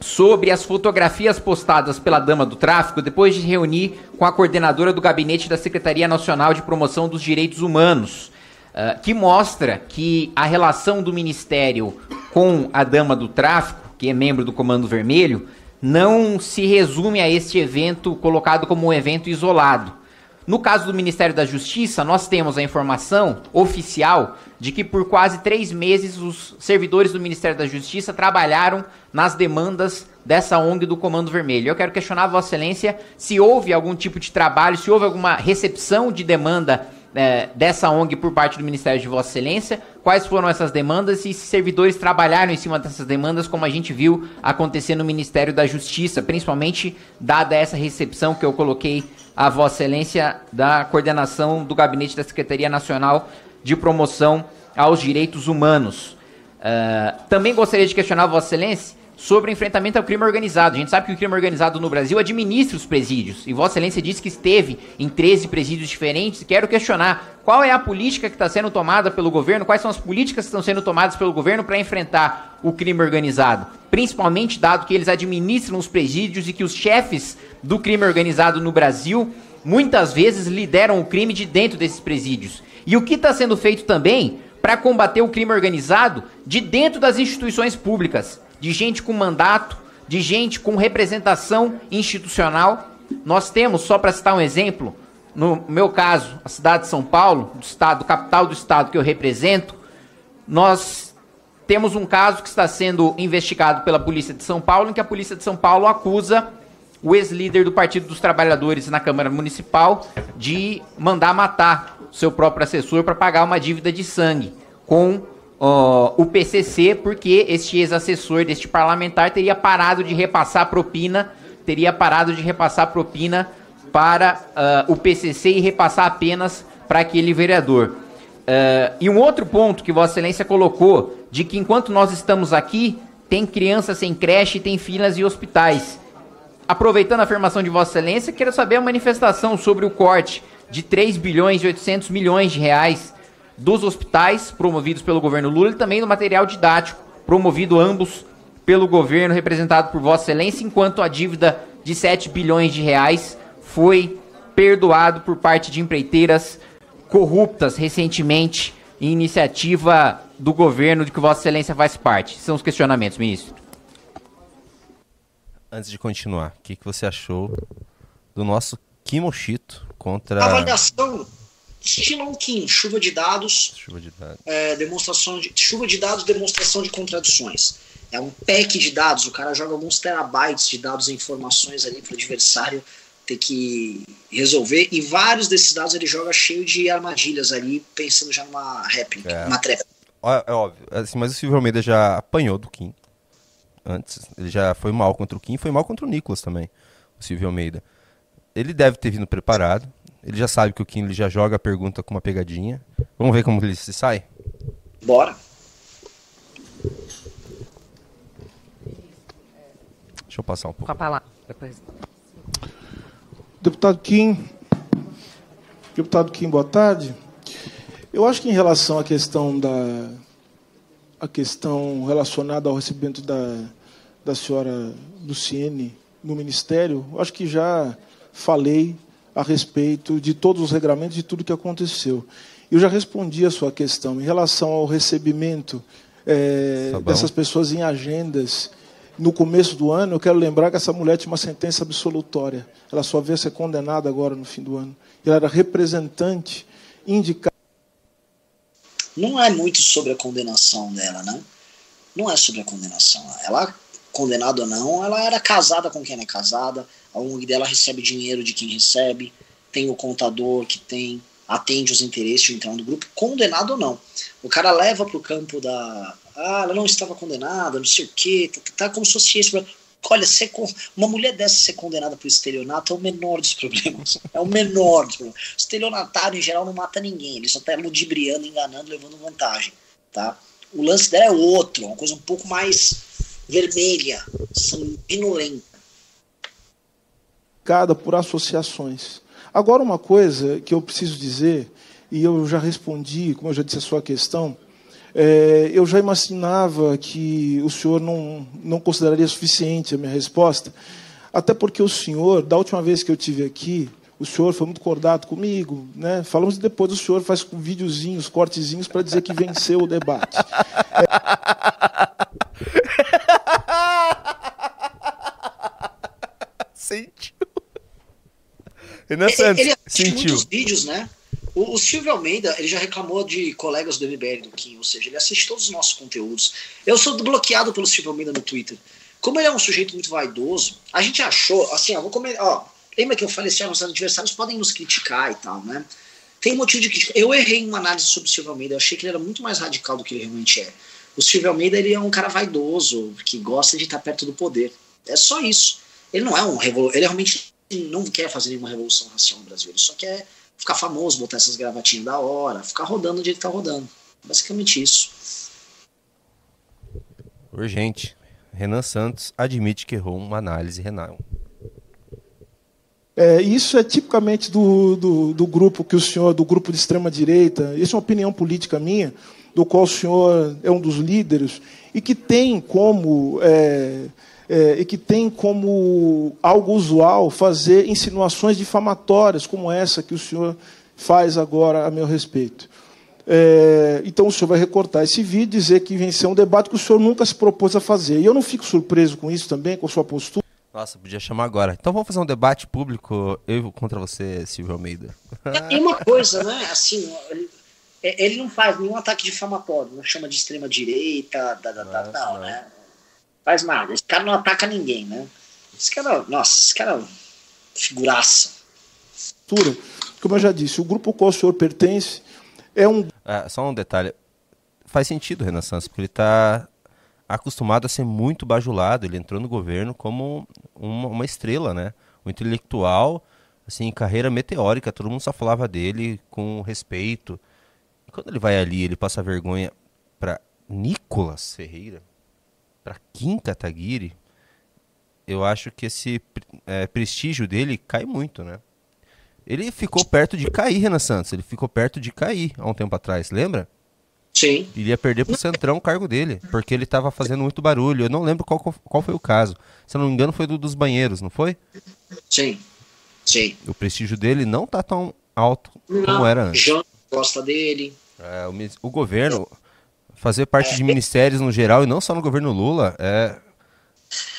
sobre as fotografias postadas pela dama do tráfico depois de reunir com a coordenadora do gabinete da Secretaria Nacional de Promoção dos Direitos Humanos, uh, que mostra que a relação do ministério com a dama do tráfico, que é membro do Comando Vermelho, não se resume a este evento colocado como um evento isolado. No caso do Ministério da Justiça, nós temos a informação oficial de que por quase três meses os servidores do Ministério da Justiça trabalharam nas demandas dessa ONG do Comando Vermelho. Eu quero questionar a Vossa Excelência se houve algum tipo de trabalho, se houve alguma recepção de demanda é, dessa ONG por parte do Ministério de Vossa Excelência, quais foram essas demandas e se servidores trabalharam em cima dessas demandas, como a gente viu acontecer no Ministério da Justiça, principalmente dada essa recepção que eu coloquei a Vossa Excelência da coordenação do Gabinete da Secretaria Nacional de Promoção aos Direitos Humanos. Uh, também gostaria de questionar Vossa Excelência sobre enfrentamento ao crime organizado. A gente sabe que o crime organizado no Brasil administra os presídios. E Vossa Excelência disse que esteve em 13 presídios diferentes. Quero questionar qual é a política que está sendo tomada pelo governo, quais são as políticas que estão sendo tomadas pelo governo para enfrentar o crime organizado. Principalmente dado que eles administram os presídios e que os chefes do crime organizado no Brasil muitas vezes lideram o crime de dentro desses presídios. E o que está sendo feito também para combater o crime organizado de dentro das instituições públicas, de gente com mandato, de gente com representação institucional. Nós temos, só para citar um exemplo, no meu caso, a cidade de São Paulo, do estado, capital do estado que eu represento, nós temos um caso que está sendo investigado pela Polícia de São Paulo, em que a Polícia de São Paulo acusa o ex-líder do Partido dos Trabalhadores na Câmara Municipal de mandar matar seu próprio assessor para pagar uma dívida de sangue com o PCC, porque este ex-assessor deste parlamentar teria parado de repassar propina, teria parado de repassar propina para uh, o PCC e repassar apenas para aquele vereador. Uh, e um outro ponto que Vossa Excelência colocou, de que enquanto nós estamos aqui, tem crianças sem creche, tem filas e hospitais. Aproveitando a afirmação de Vossa Excelência, quero saber a manifestação sobre o corte de 3 bilhões e 800 milhões de reais dos hospitais promovidos pelo governo Lula e também do material didático promovido ambos pelo governo representado por Vossa Excelência, enquanto a dívida de 7 bilhões de reais foi perdoado por parte de empreiteiras corruptas recentemente em iniciativa do governo de que Vossa Excelência faz parte. São os questionamentos, ministro. Antes de continuar, o que, que você achou do nosso Kimoshito contra. Avaliação estilo Kim, chuva de dados. Chuva de dados. É, demonstração de, chuva de dados, demonstração de contradições. É um pack de dados, o cara joga alguns terabytes de dados e informações ali para o adversário ter que resolver. E vários desses dados ele joga cheio de armadilhas ali, pensando já numa réplica, é. uma trap. É, óbvio, assim, mas o Silvio Almeida já apanhou do Kim antes. Ele já foi mal contra o Kim, foi mal contra o Nicolas também, o Silvio Almeida. Ele deve ter vindo preparado. Ele já sabe que o Kim ele já joga a pergunta com uma pegadinha. Vamos ver como ele se sai? Bora. Deixa eu passar um pouco. Com a palavra. Depois. Deputado Kim. Deputado Kim, boa tarde. Eu acho que em relação à questão da a questão relacionada ao recebimento da, da senhora Luciene no Ministério, acho que já falei a respeito de todos os regramentos de tudo que aconteceu. Eu já respondi a sua questão em relação ao recebimento é, dessas pessoas em agendas no começo do ano. Eu quero lembrar que essa mulher tinha uma sentença absolutória. Ela só veio ser condenada agora no fim do ano. Ela era representante indicada. Não é muito sobre a condenação dela, né? Não é sobre a condenação. Ela, condenada ou não, ela era casada com quem é casada a ONG dela recebe dinheiro de quem recebe, tem o contador que tem, atende os interesses de entrar no grupo, condenado ou não. O cara leva para o campo da. Ah, ela não estava condenada, não sei o quê, tá, tá, tá como se fosse esse. Olha, ser, uma mulher dessa ser condenada por estelionato é o menor dos problemas. É o menor dos problemas. Estelionatário, em geral, não mata ninguém. Ele só está ludibriando, enganando, levando vantagem. Tá? O lance dela é outro, uma coisa um pouco mais vermelha, sanguinolenta por associações. Agora, uma coisa que eu preciso dizer, e eu já respondi, como eu já disse a sua questão, é, eu já imaginava que o senhor não, não consideraria suficiente a minha resposta, até porque o senhor, da última vez que eu tive aqui, o senhor foi muito cordato comigo, né? Falamos e depois o senhor faz videozinhos, cortezinhos para dizer que venceu o debate. É... Sentiu. Renan Santos, ele, ele sentiu. muitos vídeos, né? O, o, Silvio Almeida, ele já reclamou de colegas do MBL do Kim, ou seja, ele assiste todos os nossos conteúdos. Eu sou bloqueado pelo Silvio Almeida no Twitter. Como ele é um sujeito muito vaidoso, a gente achou, assim, ó, vou comer, ó, lembra que eu falei assim, os adversários podem nos criticar e tal, né? Tem motivo de crítica. Eu errei em uma análise sobre o Silvio Almeida, eu achei que ele era muito mais radical do que ele realmente é. O Silvio Almeida, ele é um cara vaidoso, que gosta de estar perto do poder. É só isso. Ele não é um revolucionário, ele realmente não quer fazer nenhuma revolução racial no Brasil, ele só quer ficar famoso, botar essas gravatinhas da hora, ficar rodando onde ele tá rodando. Basicamente isso. Urgente. Renan Santos admite que errou uma análise renal. É, isso é tipicamente do, do, do, grupo que o senhor, do grupo de extrema direita, isso é uma opinião política minha, do qual o senhor é um dos líderes, e que tem como é, é, e que tem como algo usual fazer insinuações difamatórias, como essa que o senhor faz agora a meu respeito. É, então o senhor vai recortar esse vídeo e dizer que venceu um debate que o senhor nunca se propôs a fazer. E eu não fico surpreso com isso também, com a sua postura. Nossa, podia chamar agora. Então vamos fazer um debate público, eu contra você, Silvio Almeida. E uma coisa, né? Assim, ele, ele não faz nenhum ataque difamatório, não chama de extrema direita, da, da, da, não, não, né? Faz nada. Esse cara não ataca ninguém, né? Esse cara, nossa, esse cara é figuraça. Como eu já disse, o grupo ao qual o senhor pertence é um. É, só um detalhe. Faz sentido, Renan Santos, porque ele está acostumado a ser muito bajulado. Ele entrou no governo como uma, uma estrela, né? Um intelectual, assim, carreira meteórica. Todo mundo só falava dele com respeito. E quando ele vai ali, ele passa vergonha para Nicolas Ferreira, para Kim Kataguiri. Eu acho que esse é, prestígio dele cai muito, né? Ele ficou perto de cair, Renan Santos. Ele ficou perto de cair há um tempo atrás, lembra? Sim. Ele ia perder pro Centrão o cargo dele, porque ele tava fazendo muito barulho. Eu não lembro qual, qual foi o caso. Se eu não me engano, foi do dos banheiros, não foi? Sim. Sim. O prestígio dele não tá tão alto não, como era antes. João gosta dele. É, o, o, governo, fazer parte é. de ministérios no geral, e não só no governo Lula, é,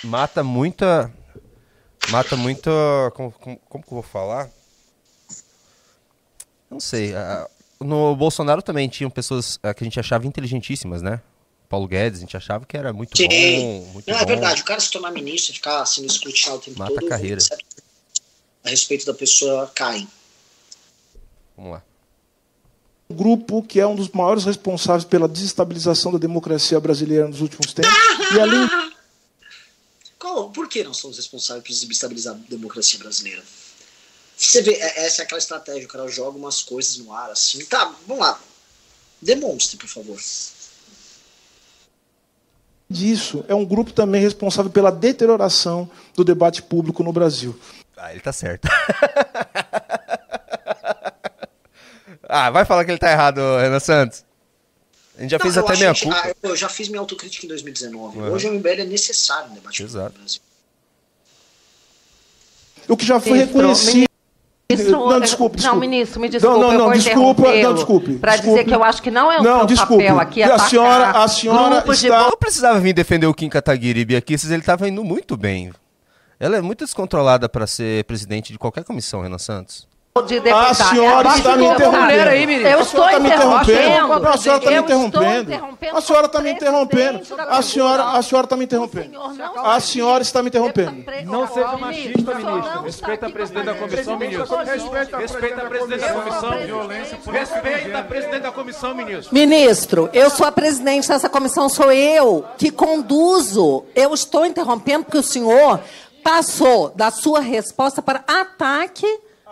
mata muita. Mata muita. Como, como, como que eu vou falar? Não sei. No Bolsonaro também tinham pessoas que a gente achava inteligentíssimas, né? Paulo Guedes, a gente achava que era muito Sim. bom. Muito não, bom. é verdade. O cara se tornar ministro, ficar sendo escrutinado o tempo Mata todo, a carreira. a respeito da pessoa cai. Vamos lá. Um grupo que é um dos maiores responsáveis pela desestabilização da democracia brasileira nos últimos tempos. e além. Qual, por que nós somos responsáveis por desestabilizar a democracia brasileira? Você vê, é, essa é aquela estratégia, o cara joga umas coisas no ar assim. Tá, vamos lá. Demonstre, por favor. Disso, é um grupo também responsável pela deterioração do debate público no Brasil. Ah, ele tá certo. ah, vai falar que ele tá errado, Renan Santos. A gente já Não, fez até minha culpa. Ah, eu já fiz minha autocrítica em 2019. Uhum. Hoje o MBL é necessário no debate Exato. público no Brasil. O que já foi reconhecido Ministro, não, desculpe, desculpe. Não, ministro, me desculpe. Não, não, não, desculpa, não, desculpe. Para dizer que eu acho que não é o não, seu desculpe. papel aqui a senhora, a senhora está... de... Não precisava vir defender o Kim Kataguiri e Biaquisses, ele estava indo muito bem. Ela é muito descontrolada para ser presidente de qualquer comissão, Renan Santos. De a senhora está me interrompendo. Aí, eu estou tá interrompendo. Não, a senhora está me interrompendo. A senhora está me interrompendo. A senhora, a senhora está me interrompendo. A senhora está me interrompendo. Não seja machista, ministro. Respeita a presidente da comissão, ministro. Respeita a presidente da comissão. Respeita a presidente da comissão, ministro. Ministro, eu sou a presidente dessa comissão, sou eu que conduzo. Eu estou interrompendo porque o senhor passou da sua resposta para ataque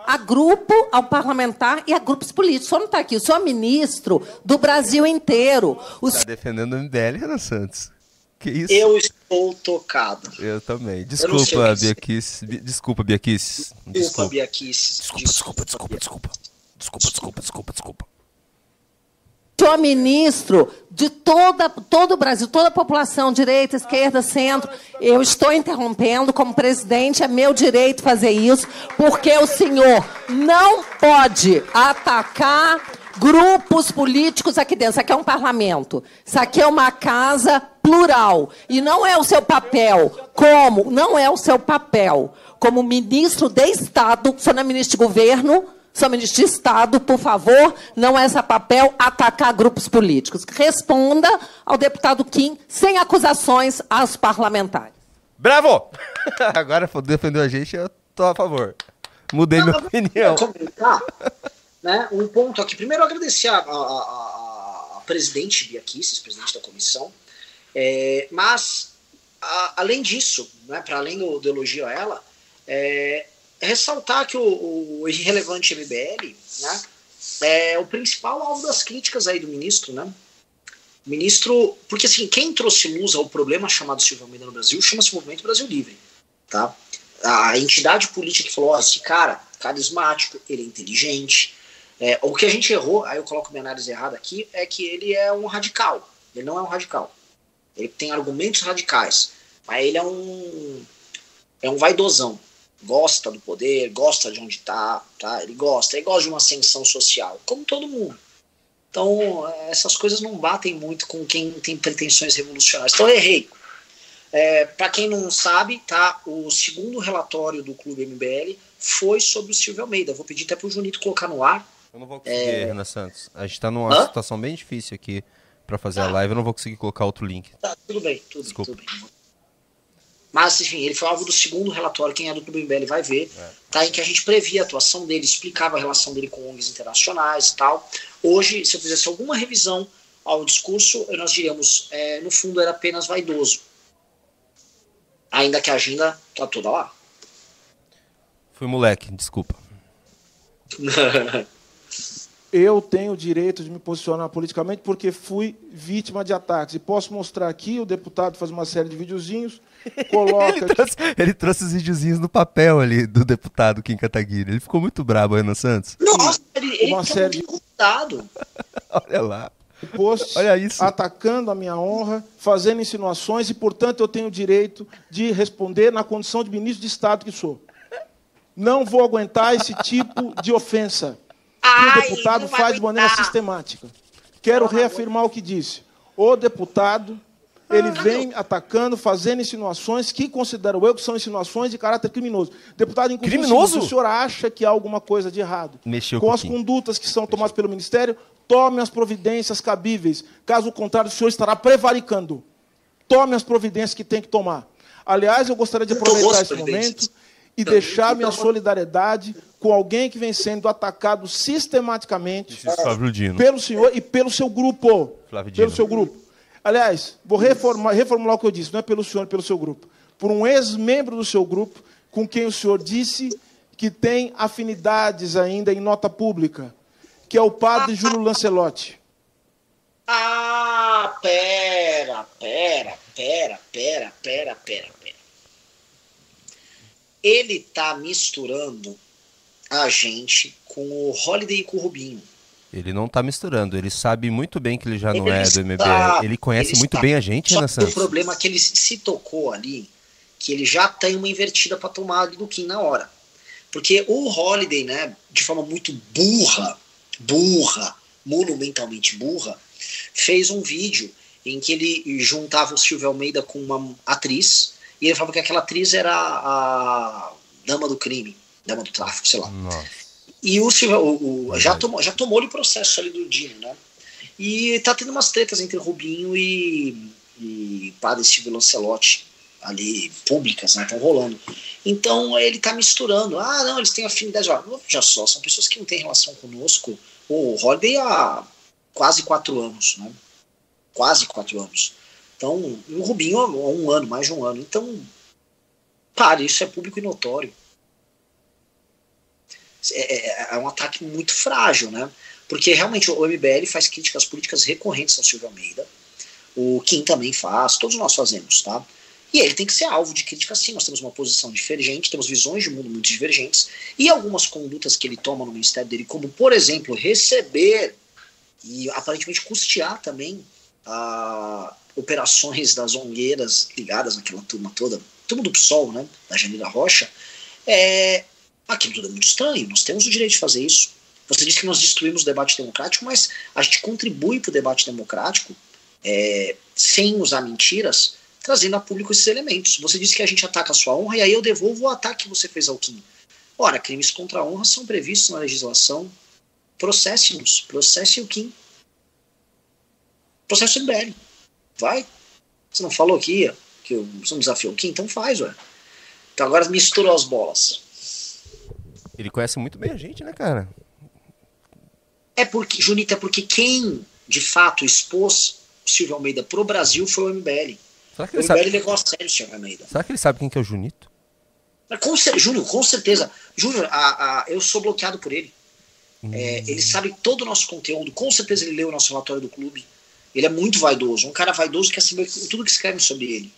a grupo, ao parlamentar e a grupos políticos. O senhor não está aqui, o senhor é ministro do Brasil inteiro. Está defendendo o MBL, Renan Santos. Que isso? Eu estou tocado. Eu também. Desculpa, Biaquis. Desculpa, Biaquis. Desculpa, Biaquis. Desculpa, desculpa, desculpa, desculpa. Desculpa, desculpa, desculpa, desculpa senhor ministro de toda, todo o Brasil, toda a população, direita, esquerda, centro, eu estou interrompendo como presidente, é meu direito fazer isso, porque o senhor não pode atacar grupos políticos aqui dentro. Isso aqui é um parlamento. Isso aqui é uma casa plural. E não é o seu papel como, não é o seu papel como ministro de Estado, sou na ministro de governo, Sou ministro de Estado, por favor, não é esse papel atacar grupos políticos. Responda ao deputado Kim sem acusações aos parlamentares. Bravo! Agora defendeu a gente, eu tô a favor. Mudei minha opinião. Comentar, né, um ponto aqui. Primeiro, agradecer a, a, a, a presidente Bia Kisses, presidente da comissão. É, mas, a, além disso, né, para além do, do elogio a ela, é, ressaltar que o, o irrelevante MBL né, é o principal alvo das críticas aí do ministro, né? Ministro, porque assim, quem trouxe luz ao problema chamado Silvio Almeida no Brasil chama-se Movimento Brasil Livre, tá? A entidade política que falou, ó, esse cara, carismático, ele é inteligente. É, o que a gente errou, aí eu coloco minha análise errada aqui, é que ele é um radical. Ele não é um radical. Ele tem argumentos radicais, mas ele é um é um vaidosão gosta do poder, gosta de onde está, tá? Ele gosta, ele gosta de uma ascensão social, como todo mundo. Então, essas coisas não batem muito com quem tem pretensões revolucionárias. Então, eu errei. É, Para quem não sabe, tá, o segundo relatório do Clube MBL foi sobre o Silvio Almeida. Vou pedir até para o Junito colocar no ar. Eu não vou conseguir, é... Renan Santos. A gente está numa Hã? situação bem difícil aqui para fazer tá. a live. Eu não vou conseguir colocar outro link. Tá, tudo bem, tudo, Desculpa. tudo bem. Mas, enfim, ele foi alvo do segundo relatório, quem é do Clube MBL vai ver, é. tá, em que a gente previa a atuação dele, explicava a relação dele com ONGs internacionais e tal. Hoje, se eu fizesse alguma revisão ao discurso, nós diríamos, é, no fundo, era apenas vaidoso. Ainda que a agenda tá toda lá. Fui moleque, desculpa. eu tenho o direito de me posicionar politicamente porque fui vítima de ataques. E posso mostrar aqui, o deputado faz uma série de videozinhos, coloca... ele, trouxe, ele, trouxe, os videozinhos no papel ali do deputado Kim Kataguiri. Ele ficou muito brabo, Renan Santos. Nossa, ele, ele uma série de... deputado. Olha lá. Post Olha isso. atacando a minha honra, fazendo insinuações e, portanto, eu tenho o direito de responder na condição de ministro de Estado que sou. Não vou aguentar esse tipo de ofensa que o deputado faz de maneira sistemática. Quero reafirmar o que disse. O deputado, ele vem atacando, fazendo insinuações que considero eu que são insinuações de caráter criminoso. Deputado, inclusive, criminoso? se o senhor acha que há alguma coisa de errado Mexeu com as condutas que são tomadas pelo Ministério, tome as providências cabíveis. Caso contrário, o senhor estará prevaricando. Tome as providências que tem que tomar. Aliás, eu gostaria de aproveitar esse momento e deixar minha solidariedade com alguém que vem sendo atacado sistematicamente pelo senhor e pelo seu grupo. Pelo seu grupo. Aliás, vou reformular, reformular o que eu disse, não é pelo senhor, é pelo seu grupo. Por um ex-membro do seu grupo, com quem o senhor disse que tem afinidades ainda em nota pública, que é o padre Júlio Lancelotti. Ah, pera, pera, pera, pera, pera, pera, pera ele está misturando a gente com o Holiday e com o Rubinho. Ele não está misturando, ele sabe muito bem que ele já ele não é está, do MBL. Ele conhece ele muito está. bem a gente, Renan Santos. O problema é que ele se tocou ali, que ele já tem uma invertida para tomar ali do Kim na hora. Porque o Holiday, né, de forma muito burra, burra, monumentalmente burra, fez um vídeo em que ele juntava o Silvio Almeida com uma atriz e ele falava que aquela atriz era a dama do crime, dama do tráfico, sei lá. Nossa. E o Silvio o, o, já tomou já tomou o processo ali do Dino, né? E tá tendo umas tretas entre Rubinho e, e Padre Silvio Lancelotti ali públicas, né? Estão rolando. Então ele tá misturando. Ah, não, eles têm afinidade. Já só, são pessoas que não têm relação conosco. O Holiday há quase quatro anos, né? Quase quatro anos. Então, o Rubinho há um ano, mais de um ano. Então, pare, isso é público e notório. É, é, é, um ataque muito frágil, né? Porque realmente o MBL faz críticas políticas recorrentes ao Silvio Almeida. O Kim também faz, todos nós fazemos, tá? E ele tem que ser alvo de crítica sim. Nós temos uma posição diferente, temos visões de mundo muito divergentes. E algumas condutas que ele toma no ministério dele, como, por exemplo, receber e aparentemente custear também a, operações das ongueiras ligadas naquela turma toda, turma do PSOL, né, da Janira Rocha, é, aquilo tudo é muito estranho, nós temos o direito de fazer isso. Você disse que nós destruímos o debate democrático, mas a gente contribui para o debate democrático é, sem usar mentiras, trazendo a público esses elementos. Você disse que a gente ataca a sua honra e aí eu devolvo o ataque que você fez ao Kim. Ora, crimes contra a honra são previstos na legislação. Processe-nos, processe o Kim. Processo MBL. Vai. Você não falou que ia? Que você não desafiou aqui? Então faz, ué. Então agora misturou as bolas. Ele conhece muito bem a gente, né, cara? É porque, Junita, é porque quem de fato expôs o Silvio Almeida pro Brasil foi o MBL. Será que ele o MBL sabe... levou a sério o Silvio Almeida. Será que ele sabe quem que é o Junito? Com, Júnior, com certeza. Júnior, a, a, eu sou bloqueado por ele. Hum. É, ele sabe todo o nosso conteúdo. Com certeza ele leu o nosso relatório do clube. Ele é muito vaidoso. Um cara vaidoso quer saber tudo que escreve sobre ele.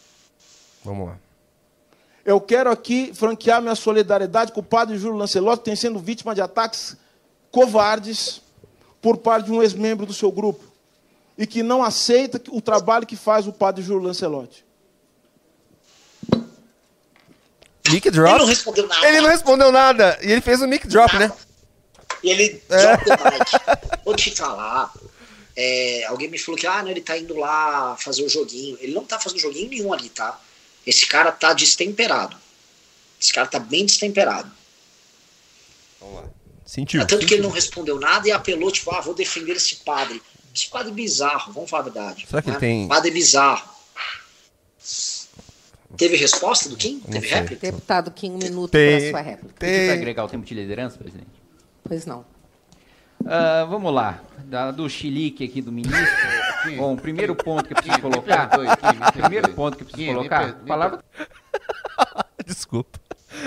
Vamos lá. Eu quero aqui franquear minha solidariedade com o padre Júlio Lancelotti, que tem sendo vítima de ataques covardes por parte de um ex-membro do seu grupo e que não aceita o trabalho que faz o padre Júlio Lancelotti. Mic drop? Ele não respondeu nada. Ele não respondeu nada. E ele fez um mic drop, né? E ele é. mic. Vou te falar. É, alguém me falou que ah, não, ele tá indo lá fazer o joguinho. Ele não tá fazendo joguinho nenhum ali, tá? Esse cara tá destemperado. Esse cara tá bem destemperado. Vamos lá. Sentiu. Tanto que ele não respondeu nada e apelou, tipo, ah, vou defender esse padre. Esse padre bizarro, vamos falar a verdade. Será que né? tem. Padre bizarro. Teve resposta do Kim? Não Teve sei. réplica? Deputado Kim, um minuto Tem- para sua réplica. Pediu para agregar o tempo de liderança, presidente? Pois não. Ah, vamos lá. Da- do chilique aqui do ministro. Bom, o primeiro ponto que eu preciso colocar. perdoe, primeiro ponto que eu preciso Kim, me colocar. per- me palavra Desculpa.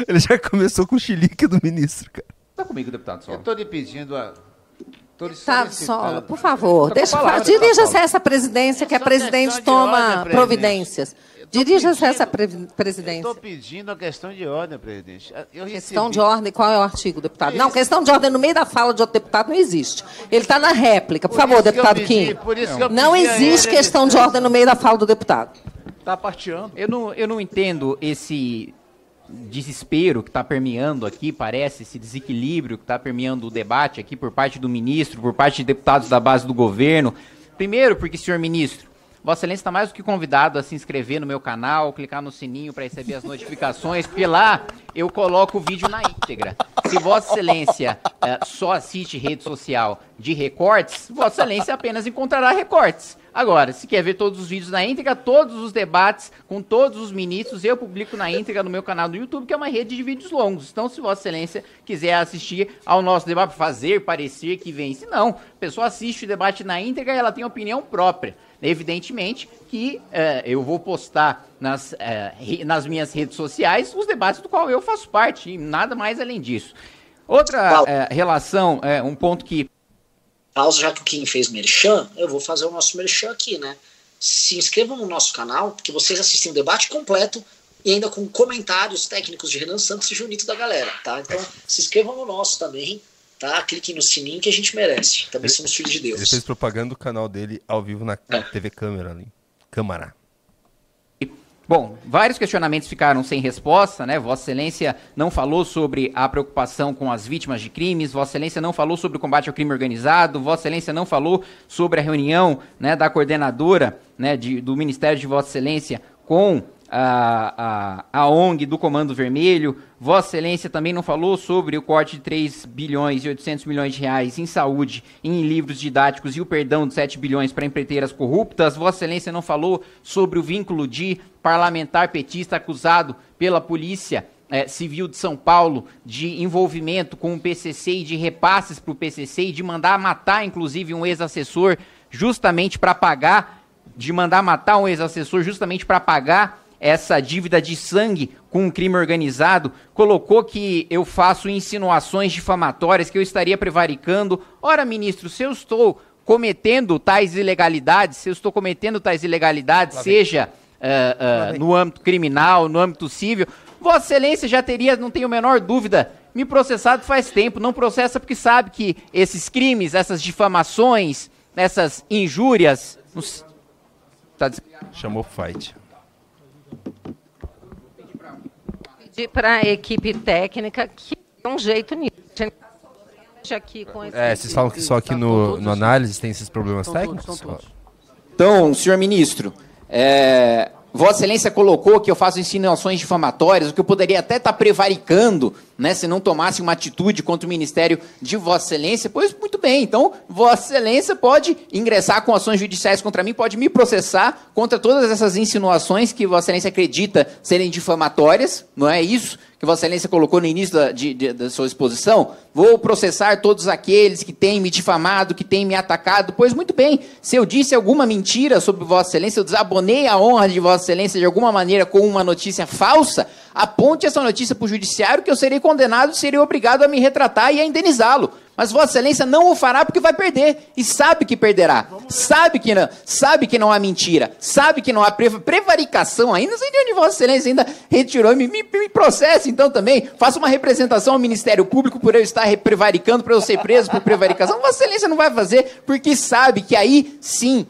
Ele já começou com o chilique do ministro, cara. tá comigo, deputado Eu Sol. estou lhe pedindo a. Tô lhe Deputado. Sola, por favor, Tá deixa, palavra, dirija-se a essa presidência, que a presidente toma providências. Dirija-se a essa presidência. Estou pedindo a questão de ordem, presidente. Eu Questão recebi- de ordem, qual é o artigo, deputado? Não, questão de ordem no meio da fala de outro deputado não existe. Ele está na réplica. Por Por favor, deputado pedi- Kim. por isso que eu Não existe questão de ordem no meio da fala do deputado. Tá parteando. Eu não, eu não entendo esse desespero que está permeando aqui, parece, esse desequilíbrio que está permeando o debate aqui por parte do ministro, por parte de deputados da base do governo. Primeiro, porque, senhor ministro, Vossa Excelência está mais do que convidado a se inscrever no meu canal, clicar no sininho para receber as notificações, porque lá eu coloco o vídeo na íntegra. Se Vossa Excelência eh, só assiste rede social de recortes, Vossa Excelência apenas encontrará recortes. Agora, se quer ver todos os vídeos na íntegra, todos os debates com todos os ministros, eu publico na íntegra no meu canal do YouTube, que é uma rede de vídeos longos. Então, se Vossa Excelência quiser assistir ao nosso debate, fazer parecer que vence, não. A pessoa assiste o debate na íntegra e ela tem opinião própria. Evidentemente que eh, eu vou postar nas, eh, re- nas minhas redes sociais os debates do qual eu faço parte, e nada mais além disso. Outra eh, relação, um ponto que Pausa, já que o Kim fez merchan, eu vou fazer o nosso merchan aqui, né? Se inscrevam no nosso canal, porque vocês assistem o debate completo e ainda com comentários técnicos de Renan Santos e Junito da galera, tá? Então, se inscrevam no nosso também, tá? Cliquem no sininho que a gente merece. Também somos filhos de Ele Deus. fez propaganda do canal dele ao vivo na TV Câmera ali. Câmara. Bom, vários questionamentos ficaram sem resposta, né? Vossa Excelência não falou sobre a preocupação com as vítimas de crimes, Vossa Excelência não falou sobre o combate ao crime organizado, Vossa Excelência não falou sobre a reunião né, da coordenadora né, de- do Ministério de Vossa Excelência com a, a, a ONG do Comando Vermelho. Vossa Excelência também não falou sobre o corte de 3 bilhões e 800 milhões de reais em saúde, em livros didáticos e o perdão de 7 bilhões para empreiteiras corruptas. Vossa Excelência não falou sobre o vínculo de parlamentar petista acusado pela polícia eh, civil de São Paulo de envolvimento com o PCC e de repasses para o PCC e de mandar matar, inclusive, um ex-assessor justamente para pagar, de mandar matar um ex-assessor justamente para pagar essa dívida de sangue com o crime organizado, colocou que eu faço insinuações difamatórias, que eu estaria prevaricando. Ora, ministro, se eu estou cometendo tais ilegalidades, se eu estou cometendo tais ilegalidades, seja ah, ah, no âmbito criminal, no âmbito civil, Vossa Excelência já teria, não tenho a menor dúvida, me processado faz tempo. Não processa porque sabe que esses crimes, essas difamações, essas injúrias. não s- Tá des- Chamou fight. Pedir para a equipe técnica que dê um jeito nisso. A gente tá sofrendo aqui com esse- É, vocês falam que só aqui Tá, no, todos no análise tem esses problemas Estão todos, técnicos? estão todos. Então, senhor ministro, é, Vossa Excelência colocou que eu faço insinuações difamatórias, o que eu poderia até estar prevaricando, né, se não tomasse uma atitude contra o Ministério de Vossa Excelência. Pois muito bem, então Vossa Excelência pode ingressar com ações judiciais contra mim, pode me processar contra todas essas insinuações que Vossa Excelência acredita serem difamatórias, não é isso que Vossa Excelência colocou no início da, de- de- da sua exposição? Vou processar todos aqueles que têm me difamado, que têm me atacado. Pois muito bem, se eu disse alguma mentira sobre Vossa Excelência, eu desabonei a honra de Vossa Excelência de alguma maneira com uma notícia falsa, aponte essa notícia para o judiciário que eu serei condenado e serei obrigado a me retratar e a indenizá-lo. Mas Vossa Excelência não o fará porque vai perder. E sabe que perderá. Sabe que não, sabe que não há mentira. Sabe que não há preva- prevaricação ainda. Não sei de onde Vossa Excelência ainda retirou. Me, me, me processe então também. Faça uma representação ao Ministério Público por eu estar re- prevaricando, para eu ser preso por prevaricação. Vossa Excelência não vai fazer porque sabe que aí sim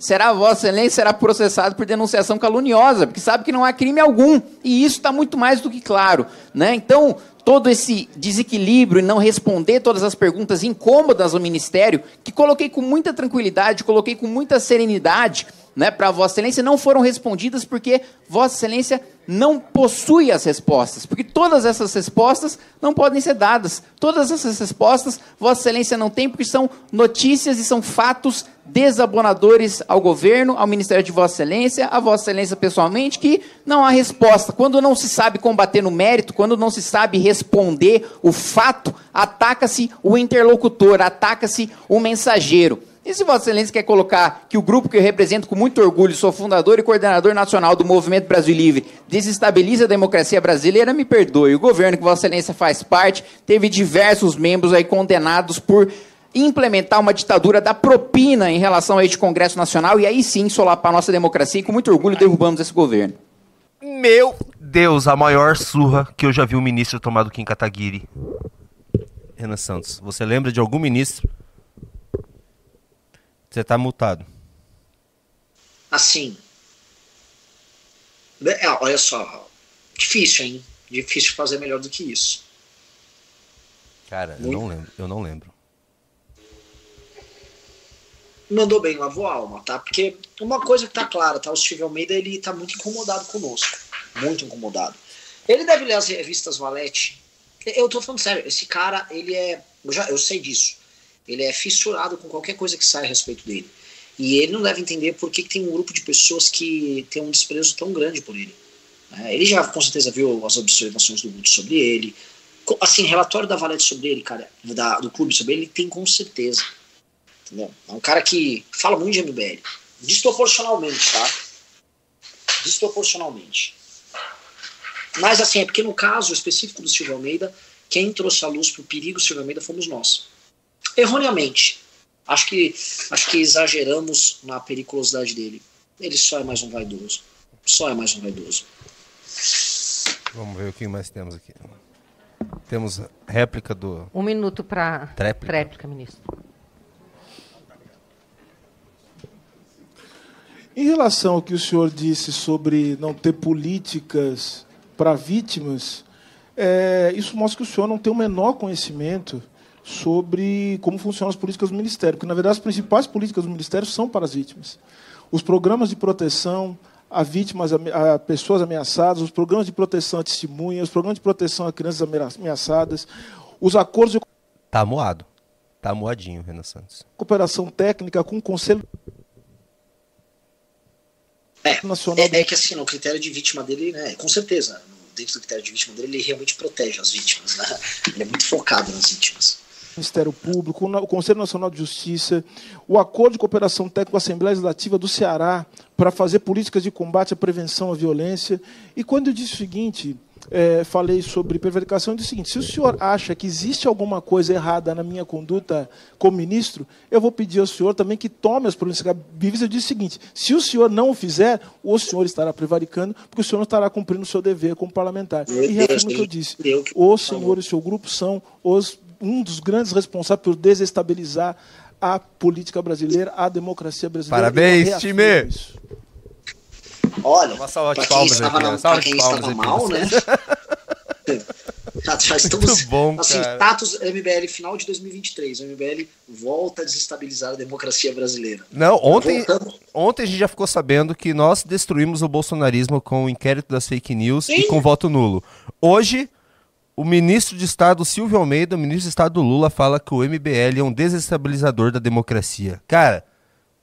será Vossa Excelência será processado por denunciação caluniosa, porque sabe que não há crime algum. E isso está muito mais do que claro. Né? Então, todo esse desequilíbrio e não responder todas as perguntas incômodas ao Ministério, que coloquei com muita tranquilidade, coloquei com muita serenidade né, para Vossa Excelência, não foram respondidas porque Vossa Excelência não possui as respostas, porque todas essas respostas não podem ser dadas. Todas essas respostas Vossa Excelência não tem, porque são notícias e são fatos desabonadores ao governo, ao Ministério de Vossa Excelência, a Vossa Excelência pessoalmente, que não há resposta. Quando não se sabe combater no mérito, quando não se sabe responder o fato, ataca-se o interlocutor, ataca-se o mensageiro. E se Vossa Excelência quer colocar que o grupo que eu represento com muito orgulho, sou fundador e coordenador nacional do Movimento Brasil Livre, desestabiliza a democracia brasileira, me perdoe. O governo que Vossa Excelência faz parte teve diversos membros aí condenados por implementar uma ditadura da propina em relação a este Congresso Nacional e aí sim solapar a nossa democracia e com muito orgulho derrubamos esse governo. Meu Deus, a maior surra que eu já vi um ministro tomar do Kim Kataguiri. Renan Santos, você lembra de algum ministro você tá multado. Assim. É, olha só. Difícil, hein? Difícil fazer melhor do que isso. Cara, Muito. eu não lembro. Eu não lembro. Mandou bem, lavou a alma, tá? Porque uma coisa que tá clara, tá? O Steve Almeida, ele tá muito incomodado conosco. Muito incomodado. Ele deve ler as revistas Valete. Eu tô falando sério, esse cara, ele é. Eu, já, eu sei disso. Ele é fissurado com qualquer coisa que sai a respeito dele. E ele não deve entender por que, que tem um grupo de pessoas que tem um desprezo tão grande por ele. É, ele já com certeza viu as observações do Guto sobre ele. Assim, relatório da Valete sobre ele, cara, da, do clube sobre ele, ele tem com certeza. Entendeu? É um cara que fala muito de MBL. Desproporcionalmente, tá? Desproporcionalmente. Mas assim, é porque no caso específico do Silvio Almeida, quem trouxe a luz pro perigo do Silvio Almeida fomos nós erroneamente. Acho que, acho que exageramos na periculosidade dele. Ele só é mais um vaidoso. Só é mais um vaidoso. Vamos ver o que mais temos aqui. Temos réplica do. Um minuto para tréplica. tréplica, ministro. Em relação ao que o senhor disse sobre não ter políticas para vítimas, é, isso mostra que o senhor não tem o menor conhecimento sobre como funcionam as políticas do Ministério, porque, na verdade, as principais políticas do Ministério são para as vítimas. Os programas de proteção a vítimas, a, pessoas ameaçadas, os programas de proteção a testemunhas, os programas de proteção a crianças ameaçadas, os acordos de... Tá moado. Tá moadinho, Renan Santos. Cooperação técnica com o Conselho é, Nacional... É, é que assim, o critério de vítima dele, né, com certeza, dentro do critério de vítima dele, ele realmente protege as vítimas, né? Ele é muito focado nas vítimas. Ministério Público, o Conselho Nacional de Justiça, o Acordo de Cooperação Técnica com a Assembleia Legislativa do Ceará para fazer políticas de combate à prevenção à violência. E quando eu disse o seguinte, é, falei sobre prevaricação, eu disse o seguinte: se o senhor acha que existe alguma coisa errada na minha conduta como ministro, eu vou pedir ao senhor também que tome as províncias cabíveis. Eu disse o seguinte: se o senhor não o fizer, o senhor estará prevaricando, porque o senhor não estará cumprindo o seu dever como parlamentar. e reafirmo o que eu disse: o senhor e o seu grupo são os um dos grandes responsáveis por desestabilizar a política brasileira, a democracia brasileira. Parabéns, time! Isso. Olha, uma salva de palmas estava, na, salva quem estava mal, né? já, já estamos, Muito bom, assim, cara. status MBL final de 2023. O MBL volta a desestabilizar a democracia brasileira. Não, ontem, ontem a gente já ficou sabendo que nós destruímos o bolsonarismo com o inquérito das fake news Sim. e com voto nulo. Hoje o ministro de Estado Silvio Almeida, o ministro de Estado Lula, fala que o MBL é um desestabilizador da democracia. Cara,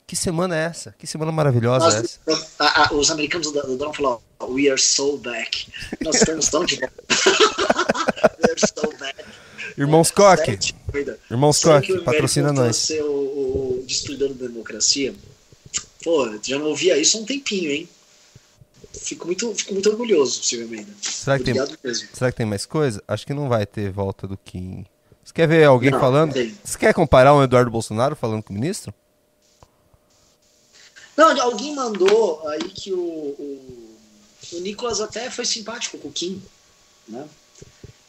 que semana é essa? Que semana maravilhosa Nós, é essa? A, a, os americanos do, do Donald falaram, we are so back. Nós estamos tão de volta. we are so back. Irmãos Koch, Irmãos Koch, patrocina nós. Ser o, o destruidor da democracia. Pô, já não ouvia isso há um tempinho, hein? Fico muito, fico muito orgulhoso, Silvio Almeida. Será que, tem, mesmo. será que tem mais coisa? Acho que não vai ter volta do Kim. Você quer ver alguém não, falando? Você quer comparar um Eduardo Bolsonaro falando com o ministro? Não, alguém mandou aí que o, o, o Nicolas até foi simpático com o Kim. Né?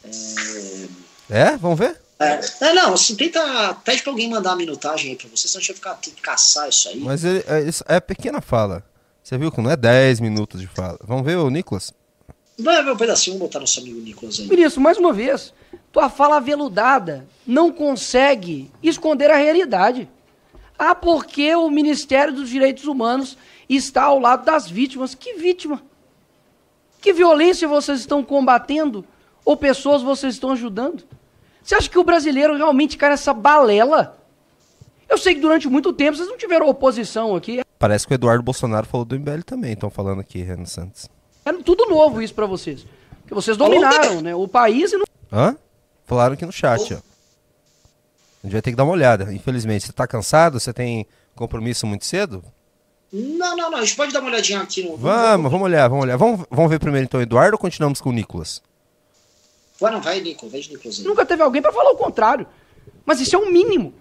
É... é? Vamos ver? É, é, não, assim, tenta. Pede pra alguém mandar a minutagem aí pra você, senão a gente vai ficar, ter que caçar isso aí. Mas ele, é, é pequena fala. Você viu que não é 10 minutos de fala. Vamos ver o Nicolas? Vai ver um pedacinho, vamos botar nosso amigo Nicolas aí. Ministro, mais uma vez, tua fala aveludada não consegue esconder a realidade. Ah, porque o Ministério dos Direitos Humanos está ao lado das vítimas. Que vítima? Que violência vocês estão combatendo? Ou pessoas vocês estão ajudando? Você acha que o brasileiro realmente cai nessa balela? Eu sei que durante muito tempo vocês não tiveram oposição aqui. Parece que o Eduardo Bolsonaro falou do MBL também, estão falando aqui, Renan Santos. Era tudo novo isso para vocês. Porque vocês dominaram né, o país e não. Hã? Falaram aqui no chat, ó. A gente vai ter que dar uma olhada, infelizmente. Você tá cansado? Você tem compromisso muito cedo? Não, não, não. A gente pode dar uma olhadinha aqui no. Vamos, vamos olhar, vamos olhar. Vamos, vamos ver primeiro então o Eduardo ou continuamos com o Nicolas? Vai, não, vai, Nico, vai de Nicolas aí. Nunca teve alguém para falar o contrário. Mas isso é um mínimo.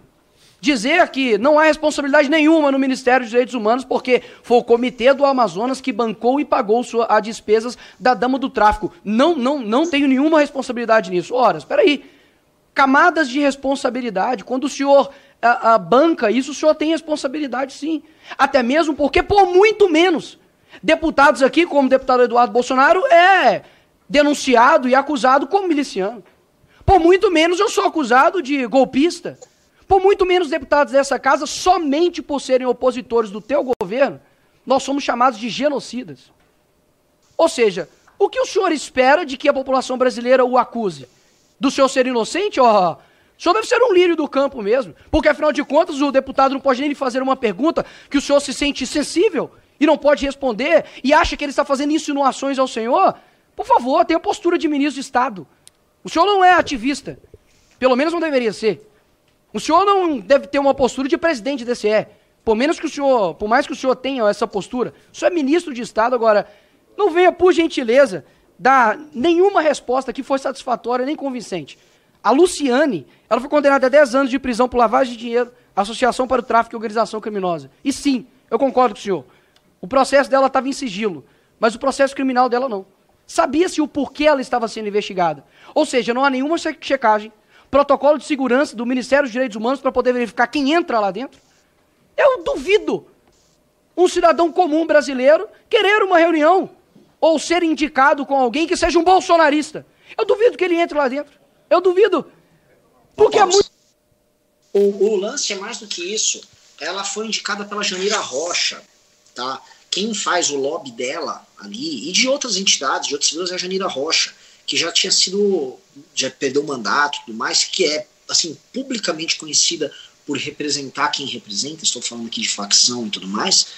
Dizer que não há responsabilidade nenhuma no Ministério dos Direitos Humanos porque foi o comitê do Amazonas que bancou e pagou sua, as despesas da dama do tráfico. Não, não, não tenho nenhuma responsabilidade nisso. Ora, espera aí. Camadas de responsabilidade. Quando o senhor a, a banca isso, o senhor tem responsabilidade sim. Até mesmo porque, por muito menos, deputados aqui, como o deputado Eduardo Bolsonaro, é denunciado e acusado como miliciano. Por muito menos eu sou acusado de golpista. Por muito menos deputados dessa casa, somente por serem opositores do teu governo, nós somos chamados de genocidas. Ou seja, o que o senhor espera de que a população brasileira o acuse? Do senhor ser inocente? Oh, o senhor deve ser um lírio do campo mesmo. Porque, afinal de contas, o deputado não pode nem lhe fazer uma pergunta que o senhor se sente sensível e não pode responder e acha que ele está fazendo insinuações ao senhor. Por favor, tenha postura de ministro de Estado. O senhor não é ativista. Pelo menos não deveria ser. O senhor não deve ter uma postura de presidente do DCE. Por menos que o senhor, por mais que o senhor tenha essa postura, o senhor é ministro de Estado agora. Não venha, por gentileza, dar nenhuma resposta que foi satisfatória nem convincente. A Luciane, ela foi condenada a 10 anos de prisão por lavagem de dinheiro, associação para o tráfico e organização criminosa. E sim, eu concordo com o senhor. O processo dela estava em sigilo, mas o processo criminal dela não. Sabia-se o porquê ela estava sendo investigada. Ou seja, não há nenhuma checagem, protocolo de segurança do Ministério dos Direitos Humanos para poder verificar quem entra lá dentro? Eu duvido um cidadão comum brasileiro querer uma reunião ou ser indicado com alguém que seja um bolsonarista. Eu duvido que ele entre lá dentro. Eu duvido. Porque é muito. O, o lance é mais do que isso. Ela foi indicada pela Janira Rocha, tá? Quem faz o lobby dela ali, e de outras entidades, de outras figuras, é a Janira Rocha que já tinha sido, já perdeu o mandato e tudo mais, que é, assim, publicamente conhecida por representar quem representa, estou falando aqui de facção e tudo mais.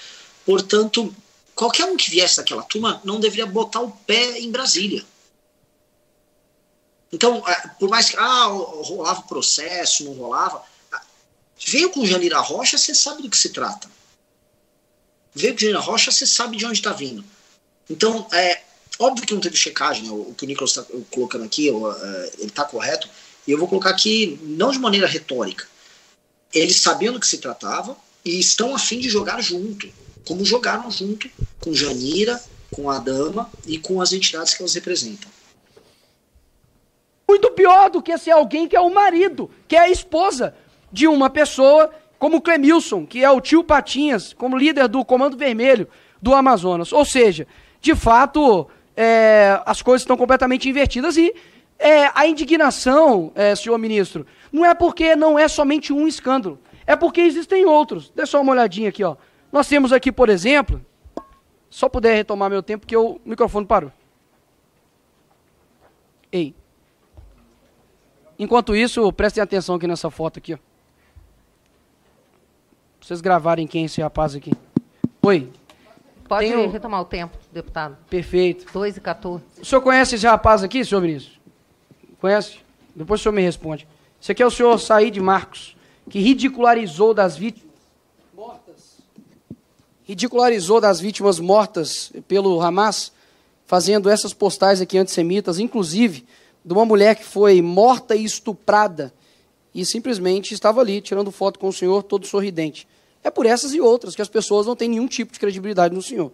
Portanto, qualquer um que viesse daquela turma não deveria botar o pé em Brasília. Então, é, por mais que ah, rolava o processo, não rolava, veio com Janira Rocha, você sabe do que se trata. Veio com Janira Rocha, você sabe de onde está vindo. Então, é, Óbvio que não teve checagem, né? o que o Nicolas está colocando aqui, eu, uh, ele está correto, e eu vou colocar aqui, não de maneira retórica. Eles sabiam do que se tratava e estão a fim de jogar junto, como jogaram junto com Janira, com a Dama e com as entidades que elas representam. Muito pior do que ser alguém que é o marido, que é a esposa de uma pessoa como o Clemilson, que é o tio Patinhas, como líder do Comando Vermelho do Amazonas. Ou seja, de fato, é, as coisas estão completamente invertidas e é, a indignação, é, senhor ministro, não é porque não é somente um escândalo, é porque existem outros. Dê só uma olhadinha aqui, ó. Nós temos aqui, por exemplo, só puder retomar meu tempo, porque o microfone parou. Ei. Enquanto isso, prestem atenção aqui nessa foto aqui, ó. Pra vocês gravarem quem é esse rapaz aqui. Oi. Pode Tenho... retomar o tempo, deputado. Perfeito. 2 e 14. O senhor conhece esse rapaz aqui, senhor ministro? Conhece? Depois o senhor me responde. Esse aqui é o senhor Said Marcos, que ridicularizou das vítimas mortas. Ridicularizou das vítimas mortas pelo Hamas, fazendo essas postais aqui antissemitas, inclusive de uma mulher que foi morta e estuprada e simplesmente estava ali tirando foto com o senhor todo sorridente. É por essas e outras que as pessoas não têm nenhum tipo de credibilidade no senhor.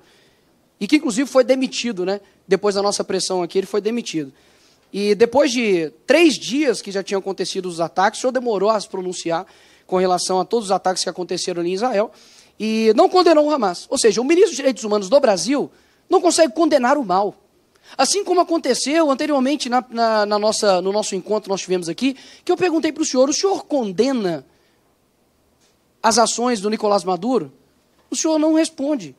E que, inclusive, foi demitido, né? Depois da nossa pressão aqui, ele foi demitido. E depois de três dias que já tinham acontecido os ataques, o senhor demorou a se pronunciar com relação a todos os ataques que aconteceram ali em Israel e não condenou o Hamas. Ou seja, o ministro dos Direitos Humanos do Brasil não consegue condenar o mal. Assim como aconteceu anteriormente na, na, na nossa, no nosso encontro nós tivemos aqui, que eu perguntei para o senhor: o senhor condena as ações do Nicolás Maduro? O senhor não responde.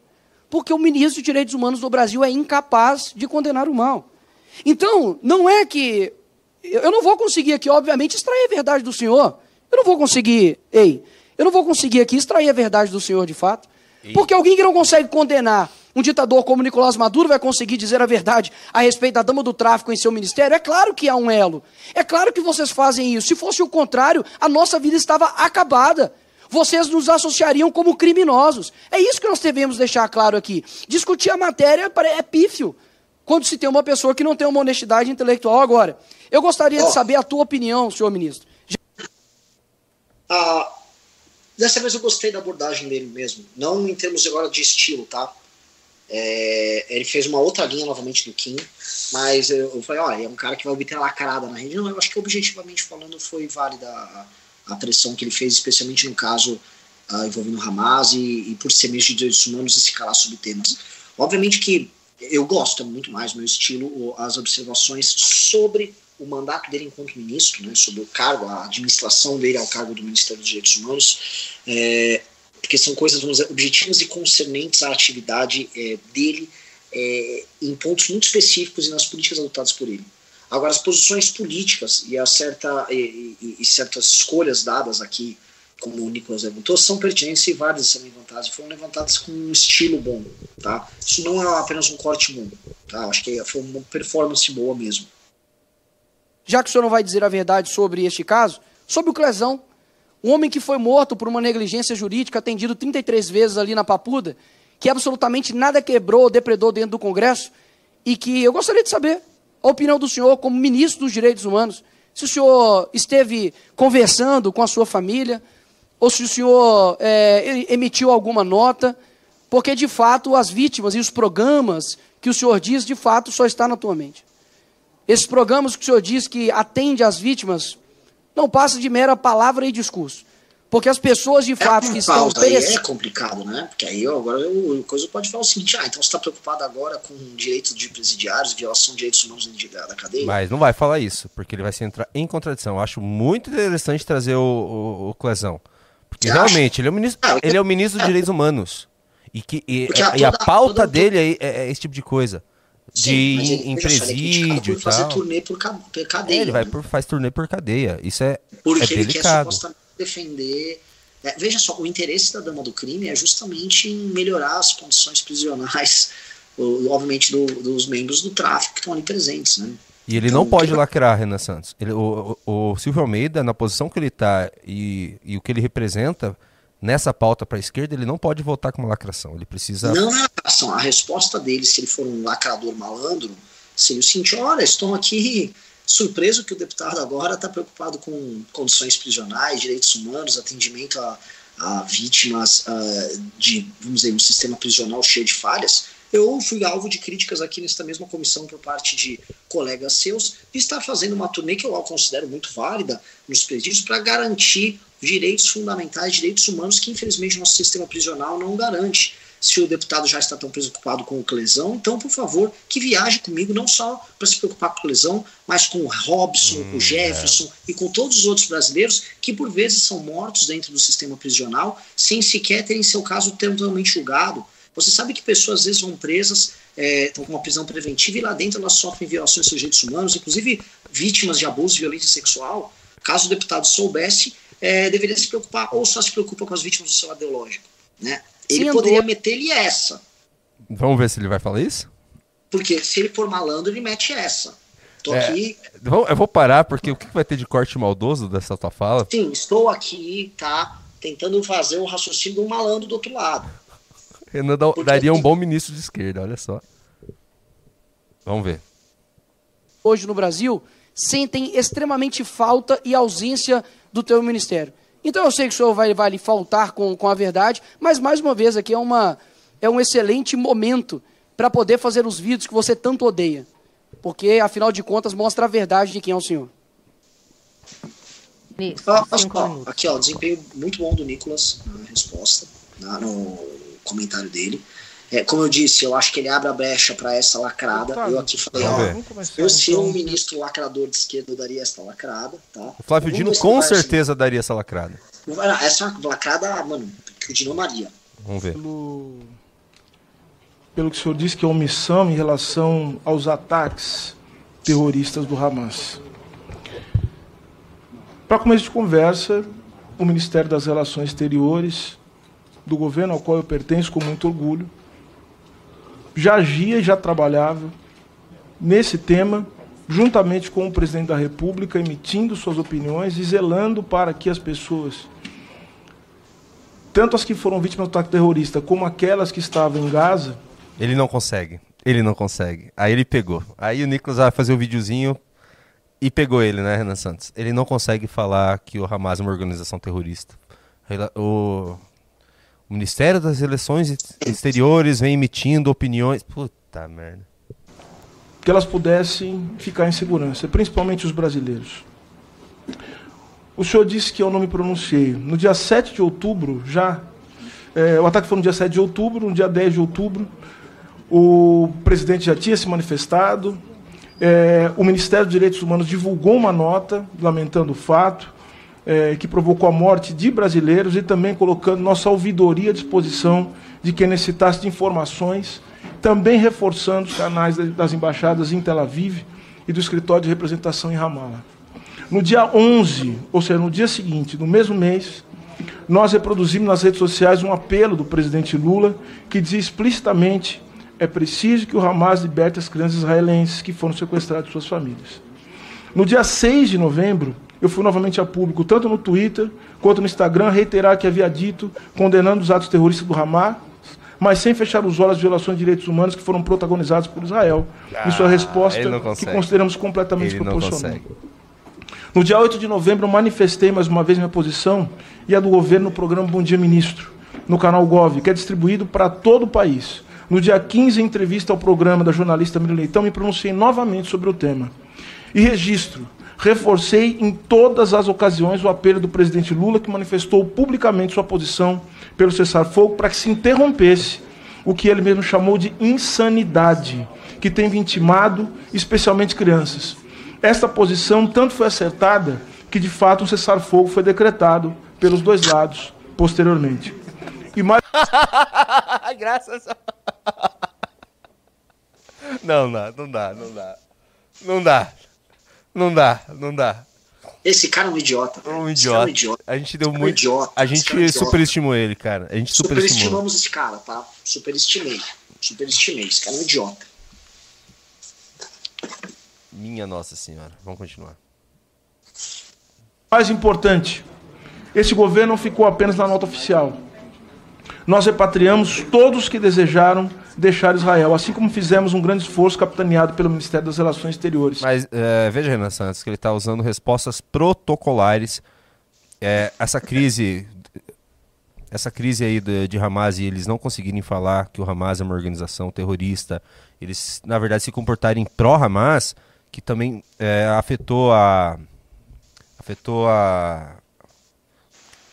Porque o ministro dos Direitos Humanos do Brasil é incapaz de condenar o mal. Então, não é que. Eu não vou conseguir aqui, obviamente, extrair a verdade do senhor. Eu não vou conseguir. Ei, eu não vou conseguir aqui extrair a verdade do senhor de fato. Porque alguém que não consegue condenar um ditador como Nicolás Maduro vai conseguir dizer a verdade a respeito da dama do tráfico em seu ministério? É claro que há um elo. É claro que vocês fazem isso. Se fosse o contrário, a nossa vida estava acabada. Vocês nos associariam como criminosos. É isso que nós devemos deixar claro aqui. Discutir a matéria é pífio quando se tem uma pessoa que não tem uma honestidade intelectual. Agora, eu gostaria oh. de saber a tua opinião, senhor ministro. Ah, dessa vez eu gostei da abordagem dele mesmo. Não em termos agora de estilo, tá? É, ele fez uma outra linha novamente do Kim, mas eu, eu falei, olha, é um cara que vai obter lacrada na rede. Não, eu acho que objetivamente falando foi válida a, a pressão que ele fez, especialmente no caso uh, envolvendo Hamas e, e, por ser ministro de direitos humanos e se calar sobre temas. Obviamente que eu gosto muito mais, meu estilo, as observações sobre o mandato dele enquanto ministro, né, sobre o cargo, a administração dele ao cargo do Ministério dos Direitos Humanos, é, porque são coisas vamos dizer, objetivas e concernentes à atividade é, dele é, em pontos muito específicos e nas políticas adotadas por ele. Agora, as posições políticas e, a certa, e, e, e certas escolhas dadas aqui, como o Nicolas levantou, são pertinentes e válidas serem levantadas, foram levantadas com um estilo bom. Tá? Isso não é apenas um corte bom. Tá? Acho que foi uma performance boa mesmo. Já que o senhor não vai dizer a verdade sobre este caso, sobre o Clesão, um homem que foi morto por uma negligência jurídica, atendido 33 vezes ali na Papuda, que absolutamente nada quebrou ou depredou dentro do Congresso, e que eu gostaria de saber a opinião do senhor como ministro dos Direitos Humanos, se o senhor esteve conversando com a sua família, ou se o senhor é, emitiu alguma nota, porque de fato as vítimas e os programas que o senhor diz, de fato, só está na tua mente. Esses programas que o senhor diz que atende às vítimas, não passa de mera palavra e discurso. Porque as pessoas de é fato que estão perecendo. É complicado, né? Porque aí agora o coisa pode falar o seguinte: ah, então você está preocupado agora com direitos de presidiários, violação de direitos humanos da, da cadeia? Mas não vai falar isso, porque ele vai se entrar em contradição. Eu acho muito interessante trazer o, o, o Clesão. Porque você realmente, acha? ele é o ministro, ah, ele é o ministro dos direitos humanos. E, que, e, a, e a pauta toda, dele é, é, é, esse tipo de coisa. Sim, de ele, em presídio e tal. fazer turnê por, cadeia. É, ele vai né? por, faz turnê por cadeia. Isso é, Porque é delicado. ele quer defender. É, veja só, o interesse da dama do crime é justamente em melhorar as condições prisionais, obviamente, do, dos membros do tráfico que estão ali presentes, né? E ele então, não pode que... lacrar, Renan Santos. Ele, o, o, o, Silvio Almeida, na posição que ele está e, e o que ele representa nessa pauta para a esquerda, ele não pode votar com uma lacração. Ele precisa. Não é lacração. A resposta dele, se ele for um lacrador malandro, seria o seguinte: olha, estou aqui surpreso que o deputado agora está preocupado com condições prisionais, direitos humanos, atendimento a, a vítimas uh, de, vamos dizer, um sistema prisional cheio de falhas. Eu fui alvo de críticas aqui nesta mesma comissão por parte de colegas seus de estar fazendo uma turnê que eu considero muito válida nos presídios para garantir direitos fundamentais, direitos humanos que infelizmente o nosso sistema prisional não garante se o deputado já está tão preocupado com o lesão, então, por favor, que viaje comigo, não só para se preocupar com o lesão, mas com o Robson, hum, com o Jefferson é. e com todos os outros brasileiros que, por vezes, são mortos dentro do sistema prisional, sem sequer terem seu caso totalmente julgado. Você sabe que pessoas, às vezes, vão presas, é, estão com uma prisão preventiva e lá dentro elas sofrem violações de direitos humanos, inclusive vítimas de abuso e violência sexual. Caso o deputado soubesse, é, deveria se preocupar ou só se preocupa com as vítimas do seu ideológico. Né? Ele Sim, poderia meter-lhe essa. Vamos ver se ele vai falar isso? Porque se ele for malandro, ele mete essa. Tô é, aqui. Eu vou parar, porque o que vai ter de corte maldoso dessa tua fala? Sim, estou aqui, tá? Tentando fazer o raciocínio do malandro do outro lado. Renan daria um bom ministro de esquerda, olha só. Vamos ver. Hoje no Brasil, sentem extremamente falta e ausência do teu ministério. Então eu sei que o senhor vai, vai lhe faltar com, com a verdade, mas mais uma vez aqui é, uma, é um excelente momento para poder fazer os vídeos que você tanto odeia. porque afinal de contas mostra a verdade de quem é o senhor. Ah, ó, aqui, ó, desempenho muito bom do Nicolas na resposta, na, no comentário dele. É, como eu disse, eu acho que ele abre a brecha para essa lacrada. eu aqui falei, ó, eu se um ministro lacrador de esquerda, eu daria essa lacrada, tá? O Flávio Dino com certeza daria essa lacrada. Essa é uma lacrada, mano, que o Dino amaria. Vamos ver. Pelo, pelo que o senhor disse que é omissão em relação aos ataques terroristas do Hamas. Para começo de conversa, o Ministério das Relações Exteriores do governo ao qual eu pertenço com muito orgulho já agia e já trabalhava nesse tema, juntamente com o presidente da República, emitindo suas opiniões e zelando para que as pessoas, tanto as que foram vítimas do ataque terrorista, como aquelas que estavam em Gaza. Ele não consegue. Ele não consegue. Aí ele pegou. Aí o Nicolas vai fazer o um videozinho e pegou ele, né, Renan Santos? Ele não consegue falar que o Hamas é uma organização terrorista. O o Ministério das Eleições Exteriores vem emitindo opiniões. Puta merda. Que elas pudessem ficar em segurança, principalmente os brasileiros. O senhor disse que eu não me pronunciei. No dia 7 de outubro, já. É, o ataque foi no dia 7 de outubro, no dia 10 de outubro, o presidente já tinha se manifestado. É, o Ministério dos Direitos Humanos divulgou uma nota lamentando o fato é, que provocou a morte de brasileiros e também colocando nossa ouvidoria à disposição de quem necessitasse de informações, também reforçando os canais das embaixadas em Tel Aviv e do escritório de representação em Ramallah. No dia 11, ou seja, no dia seguinte, no mesmo mês, nós reproduzimos nas redes sociais um apelo do presidente Lula que dizia explicitamente é preciso que o Hamas liberte as crianças israelenses que foram sequestradas de suas famílias. No dia 6 de novembro, eu fui novamente a público, tanto no Twitter quanto no Instagram, reiterar que havia dito, condenando os atos terroristas do Hamas, mas sem fechar os olhos às violações de direitos humanos que foram protagonizadas por Israel, ah, em sua resposta, que consideramos completamente ele proporcional. No dia 8 de novembro, manifestei mais uma vez minha posição e a do governo no programa Bom Dia Ministro, no canal Gov, que é distribuído para todo o país. No dia 15, em entrevista ao programa da jornalista Miriam Leitão, me pronunciei novamente sobre o tema. E registro Reforcei em todas as ocasiões o apelo do presidente Lula, que manifestou publicamente sua posição pelo cessar-fogo para que se interrompesse o que ele mesmo chamou de insanidade, que tem vitimado especialmente crianças. Esta posição tanto foi acertada que, de fato, um cessar-fogo foi decretado pelos dois lados posteriormente. E mais. Graças a. Não dá, não dá, não dá. Não dá. Não dá, não dá. Esse cara é um idiota. Um idiota. É um idiota. A gente deu muito. É um idiota. A gente é superestimou ele, cara. A gente superestimamos esse cara, tá? Superestimei. Superestimei. Esse cara é um idiota. Minha Nossa Senhora. Vamos continuar. Mais importante, esse governo não ficou apenas na nota oficial. Nós repatriamos todos que desejaram deixar Israel, assim como fizemos um grande esforço capitaneado pelo Ministério das Relações Exteriores. Mas é, veja, Renan Santos, que ele está usando respostas protocolares. É, essa crise, essa crise aí de, de Hamas e eles não conseguirem falar que o Hamas é uma organização terrorista, eles na verdade se comportarem pró-Hamas, que também é, afetou a afetou a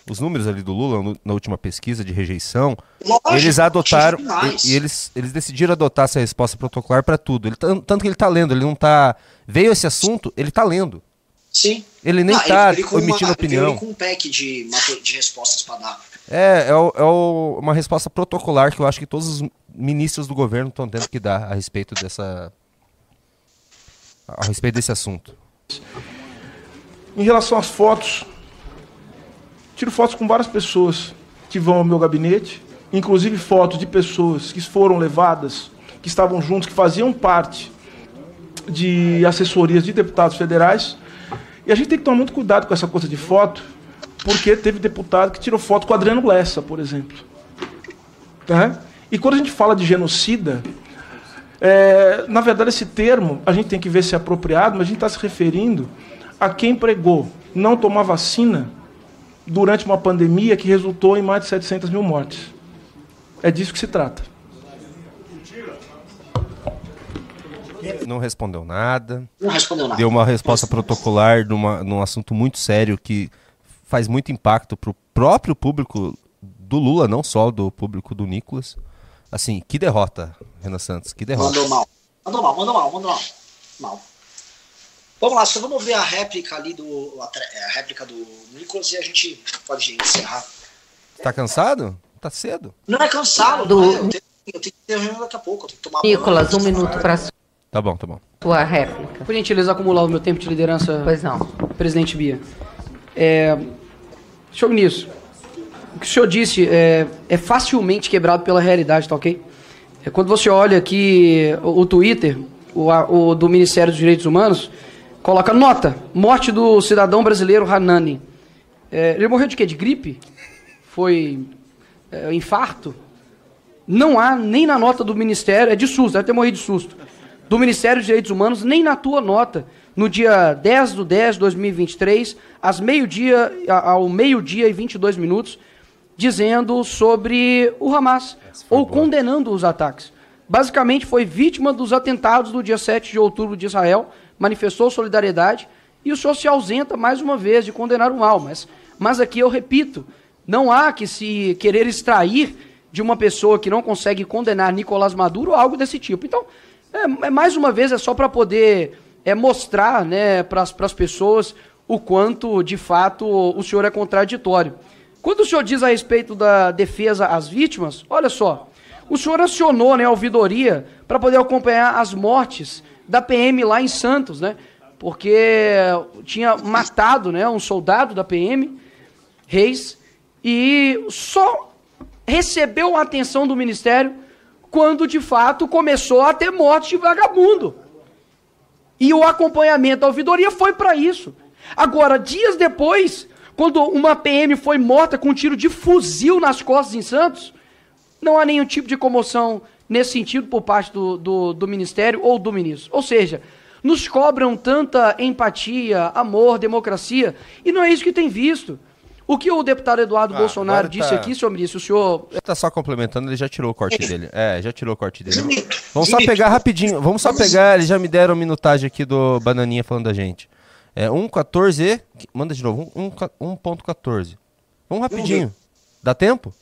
os números ali do Lula no, na última pesquisa de rejeição, Lógico, eles adotaram e, e, eles, eles decidiram adotar essa resposta protocolar para tudo. Ele, tanto que ele está lendo, ele não está veio esse assunto, ele está lendo. Sim. Ele nem está emitindo uma, opinião. Ele com um pack de, de respostas para dar. É, é, o, é o, uma resposta protocolar que eu acho que todos os ministros do governo estão tendo que dar a respeito dessa a respeito desse assunto. Em relação às fotos, tiro fotos com várias pessoas que vão ao meu gabinete, inclusive fotos de pessoas que foram levadas, que estavam juntos, que faziam parte de assessorias de deputados federais. E a gente tem que tomar muito cuidado com essa coisa de foto, porque teve deputado que tirou foto com Adriano Lessa, por exemplo. Tá? E quando a gente fala de genocida, é, na verdade esse termo a gente tem que ver se é apropriado, mas a gente está se referindo a quem pregou não tomar vacina durante uma pandemia que resultou em mais de 700 mil mortes. É disso que se trata. Não respondeu nada. Não respondeu nada. Deu uma resposta protocolar numa, num assunto muito sério que faz muito impacto pro próprio público do Lula, não só do público do Nicolas. Assim, que derrota, Renan Santos, que derrota. Mandou mal. Mandou mal, mandou mal, mandou mal. Mal. Vamos lá, só vamos ver a réplica ali do. A, réplica do Nicolas e a gente pode encerrar. Tá cansado? Tá cedo. Não é cansado, Do- não? Eu, tenho, eu tenho que ter reunião daqui a pouco, eu tenho que tomar. Nicolas, um minuto para Tá bom, tá bom. sua réplica. Por gentileza, acumular o meu tempo de liderança, Pois não. presidente Bia. É, senhor ministro, o que o senhor disse é, é facilmente quebrado pela realidade, tá ok? É, quando você olha aqui o, o Twitter, o, o do Ministério dos Direitos Humanos, coloca nota, morte do cidadão brasileiro Hanani. É, ele morreu de quê? De gripe? Foi é, infarto? Não há, nem na nota do Ministério, é de susto, deve ter morrido de susto, do Ministério dos Direitos Humanos, nem na tua nota, no dia 10 do 10 de 2023, às meio-dia, ao meio-dia e 22 minutos, dizendo sobre o Hamas, ou condenando os ataques. Basicamente, foi vítima dos atentados do dia 7 de outubro de Israel, manifestou solidariedade, e o senhor se ausenta mais uma vez de condenar o mal. Mas, mas aqui eu repito, não há que se querer extrair de uma pessoa que não consegue condenar Nicolás Maduro ou algo desse tipo. Então, é, é mais uma vez, é só para poder é, mostrar né, para as pessoas o quanto, de fato, o senhor é contraditório. Quando o senhor diz a respeito da defesa às vítimas, olha só, o senhor acionou né, a ouvidoria para poder acompanhar as mortes da PM lá em Santos, né? Porque tinha matado né, um soldado da PM, Reis, e só recebeu a atenção do Ministério quando, de fato, começou a ter morte de vagabundo. E o acompanhamento da ouvidoria foi para isso. Agora, dias depois, quando uma PM foi morta com um tiro de fuzil nas costas em Santos, não há nenhum tipo de comoção nesse sentido por parte do, do, do Ministério ou do ministro. Ou seja, nos cobram tanta empatia, amor, democracia, e não é isso que tem visto. O que o deputado Eduardo Ah, Bolsonaro disse tá- aqui, senhor ministro, o senhor Tá só complementando, ele já tirou o corte dele. É, já tirou o corte dele. Vamos só pegar rapidinho. Vamos só pegar, eles já me deram minutagem aqui do Bananinha falando da gente. É 1.14. Manda de novo. 1, 1.14. Vamos rapidinho. Dá tempo?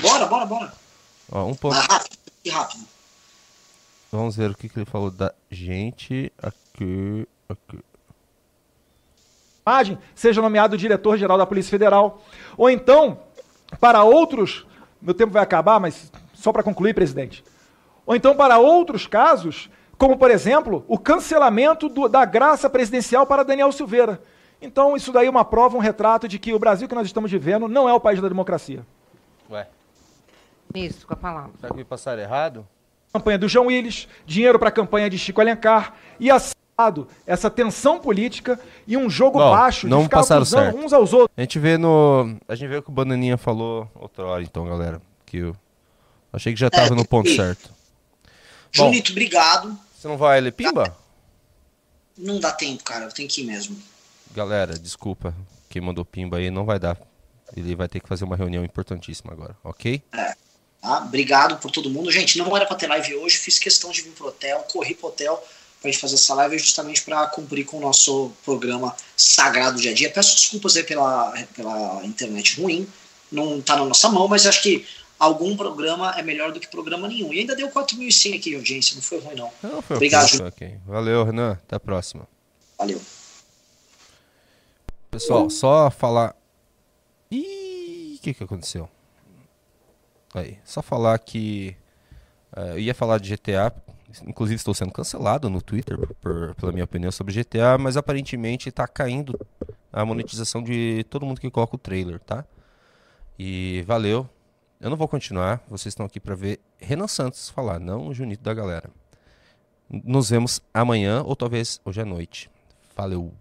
Bora, bora, bora. Ó, 1. E rápido. Vamos ver o que, que ele falou da gente aqui. aqui. imagem, seja nomeado diretor-geral da Polícia Federal. Ou então, para outros, meu tempo vai acabar, mas só para concluir, presidente. Ou então, para outros casos, como por exemplo, o cancelamento do- da graça presidencial para Daniel Silveira. Então, isso daí é uma prova, um retrato de que o Brasil que nós estamos vivendo não é o país da democracia. Ué, Ministro, com a palavra. será que me passaram errado? Campanha do João Willis, dinheiro para a campanha de Chico Alencar e assado essa tensão política e um jogo Bom, baixo não de ficar passaram certo. uns aos outros. A gente vê no. A gente vê o que o Bananinha falou outra hora, então, galera. Que eu achei que já tava no ponto e- certo. Junito, obrigado. Você não vai ler Pimba? Não dá tempo, cara. Eu tenho que ir mesmo. Galera, desculpa. Quem mandou Pimba aí não vai dar. Ele vai ter que fazer uma reunião importantíssima agora, ok? Tá? Obrigado por todo mundo. Gente, não era pra ter live hoje. Fiz questão de vir pro hotel, corri pro hotel pra gente fazer essa live justamente pra cumprir com o nosso programa sagrado dia a dia. Peço desculpas aí pela, pela internet ruim. Não tá na nossa mão, mas acho que algum programa é melhor do que programa nenhum. E ainda deu 4.100 aqui audiência. Não foi ruim, não. Não, foi Obrigado, ok, Ju. foi ok. Valeu, Renan. Até a próxima. Valeu. Pessoal, só falar. Ih, o que, que aconteceu? Aí, só falar que. eh, eu ia falar de GTA, inclusive estou sendo cancelado no Twitter por- pela minha opinião sobre GTA, mas aparentemente está caindo a monetização de todo mundo que coloca o trailer, tá? E valeu. Eu não vou continuar, vocês estão aqui para ver Renan Santos falar, não o Junito da galera. Nos vemos amanhã ou talvez hoje à noite. Valeu.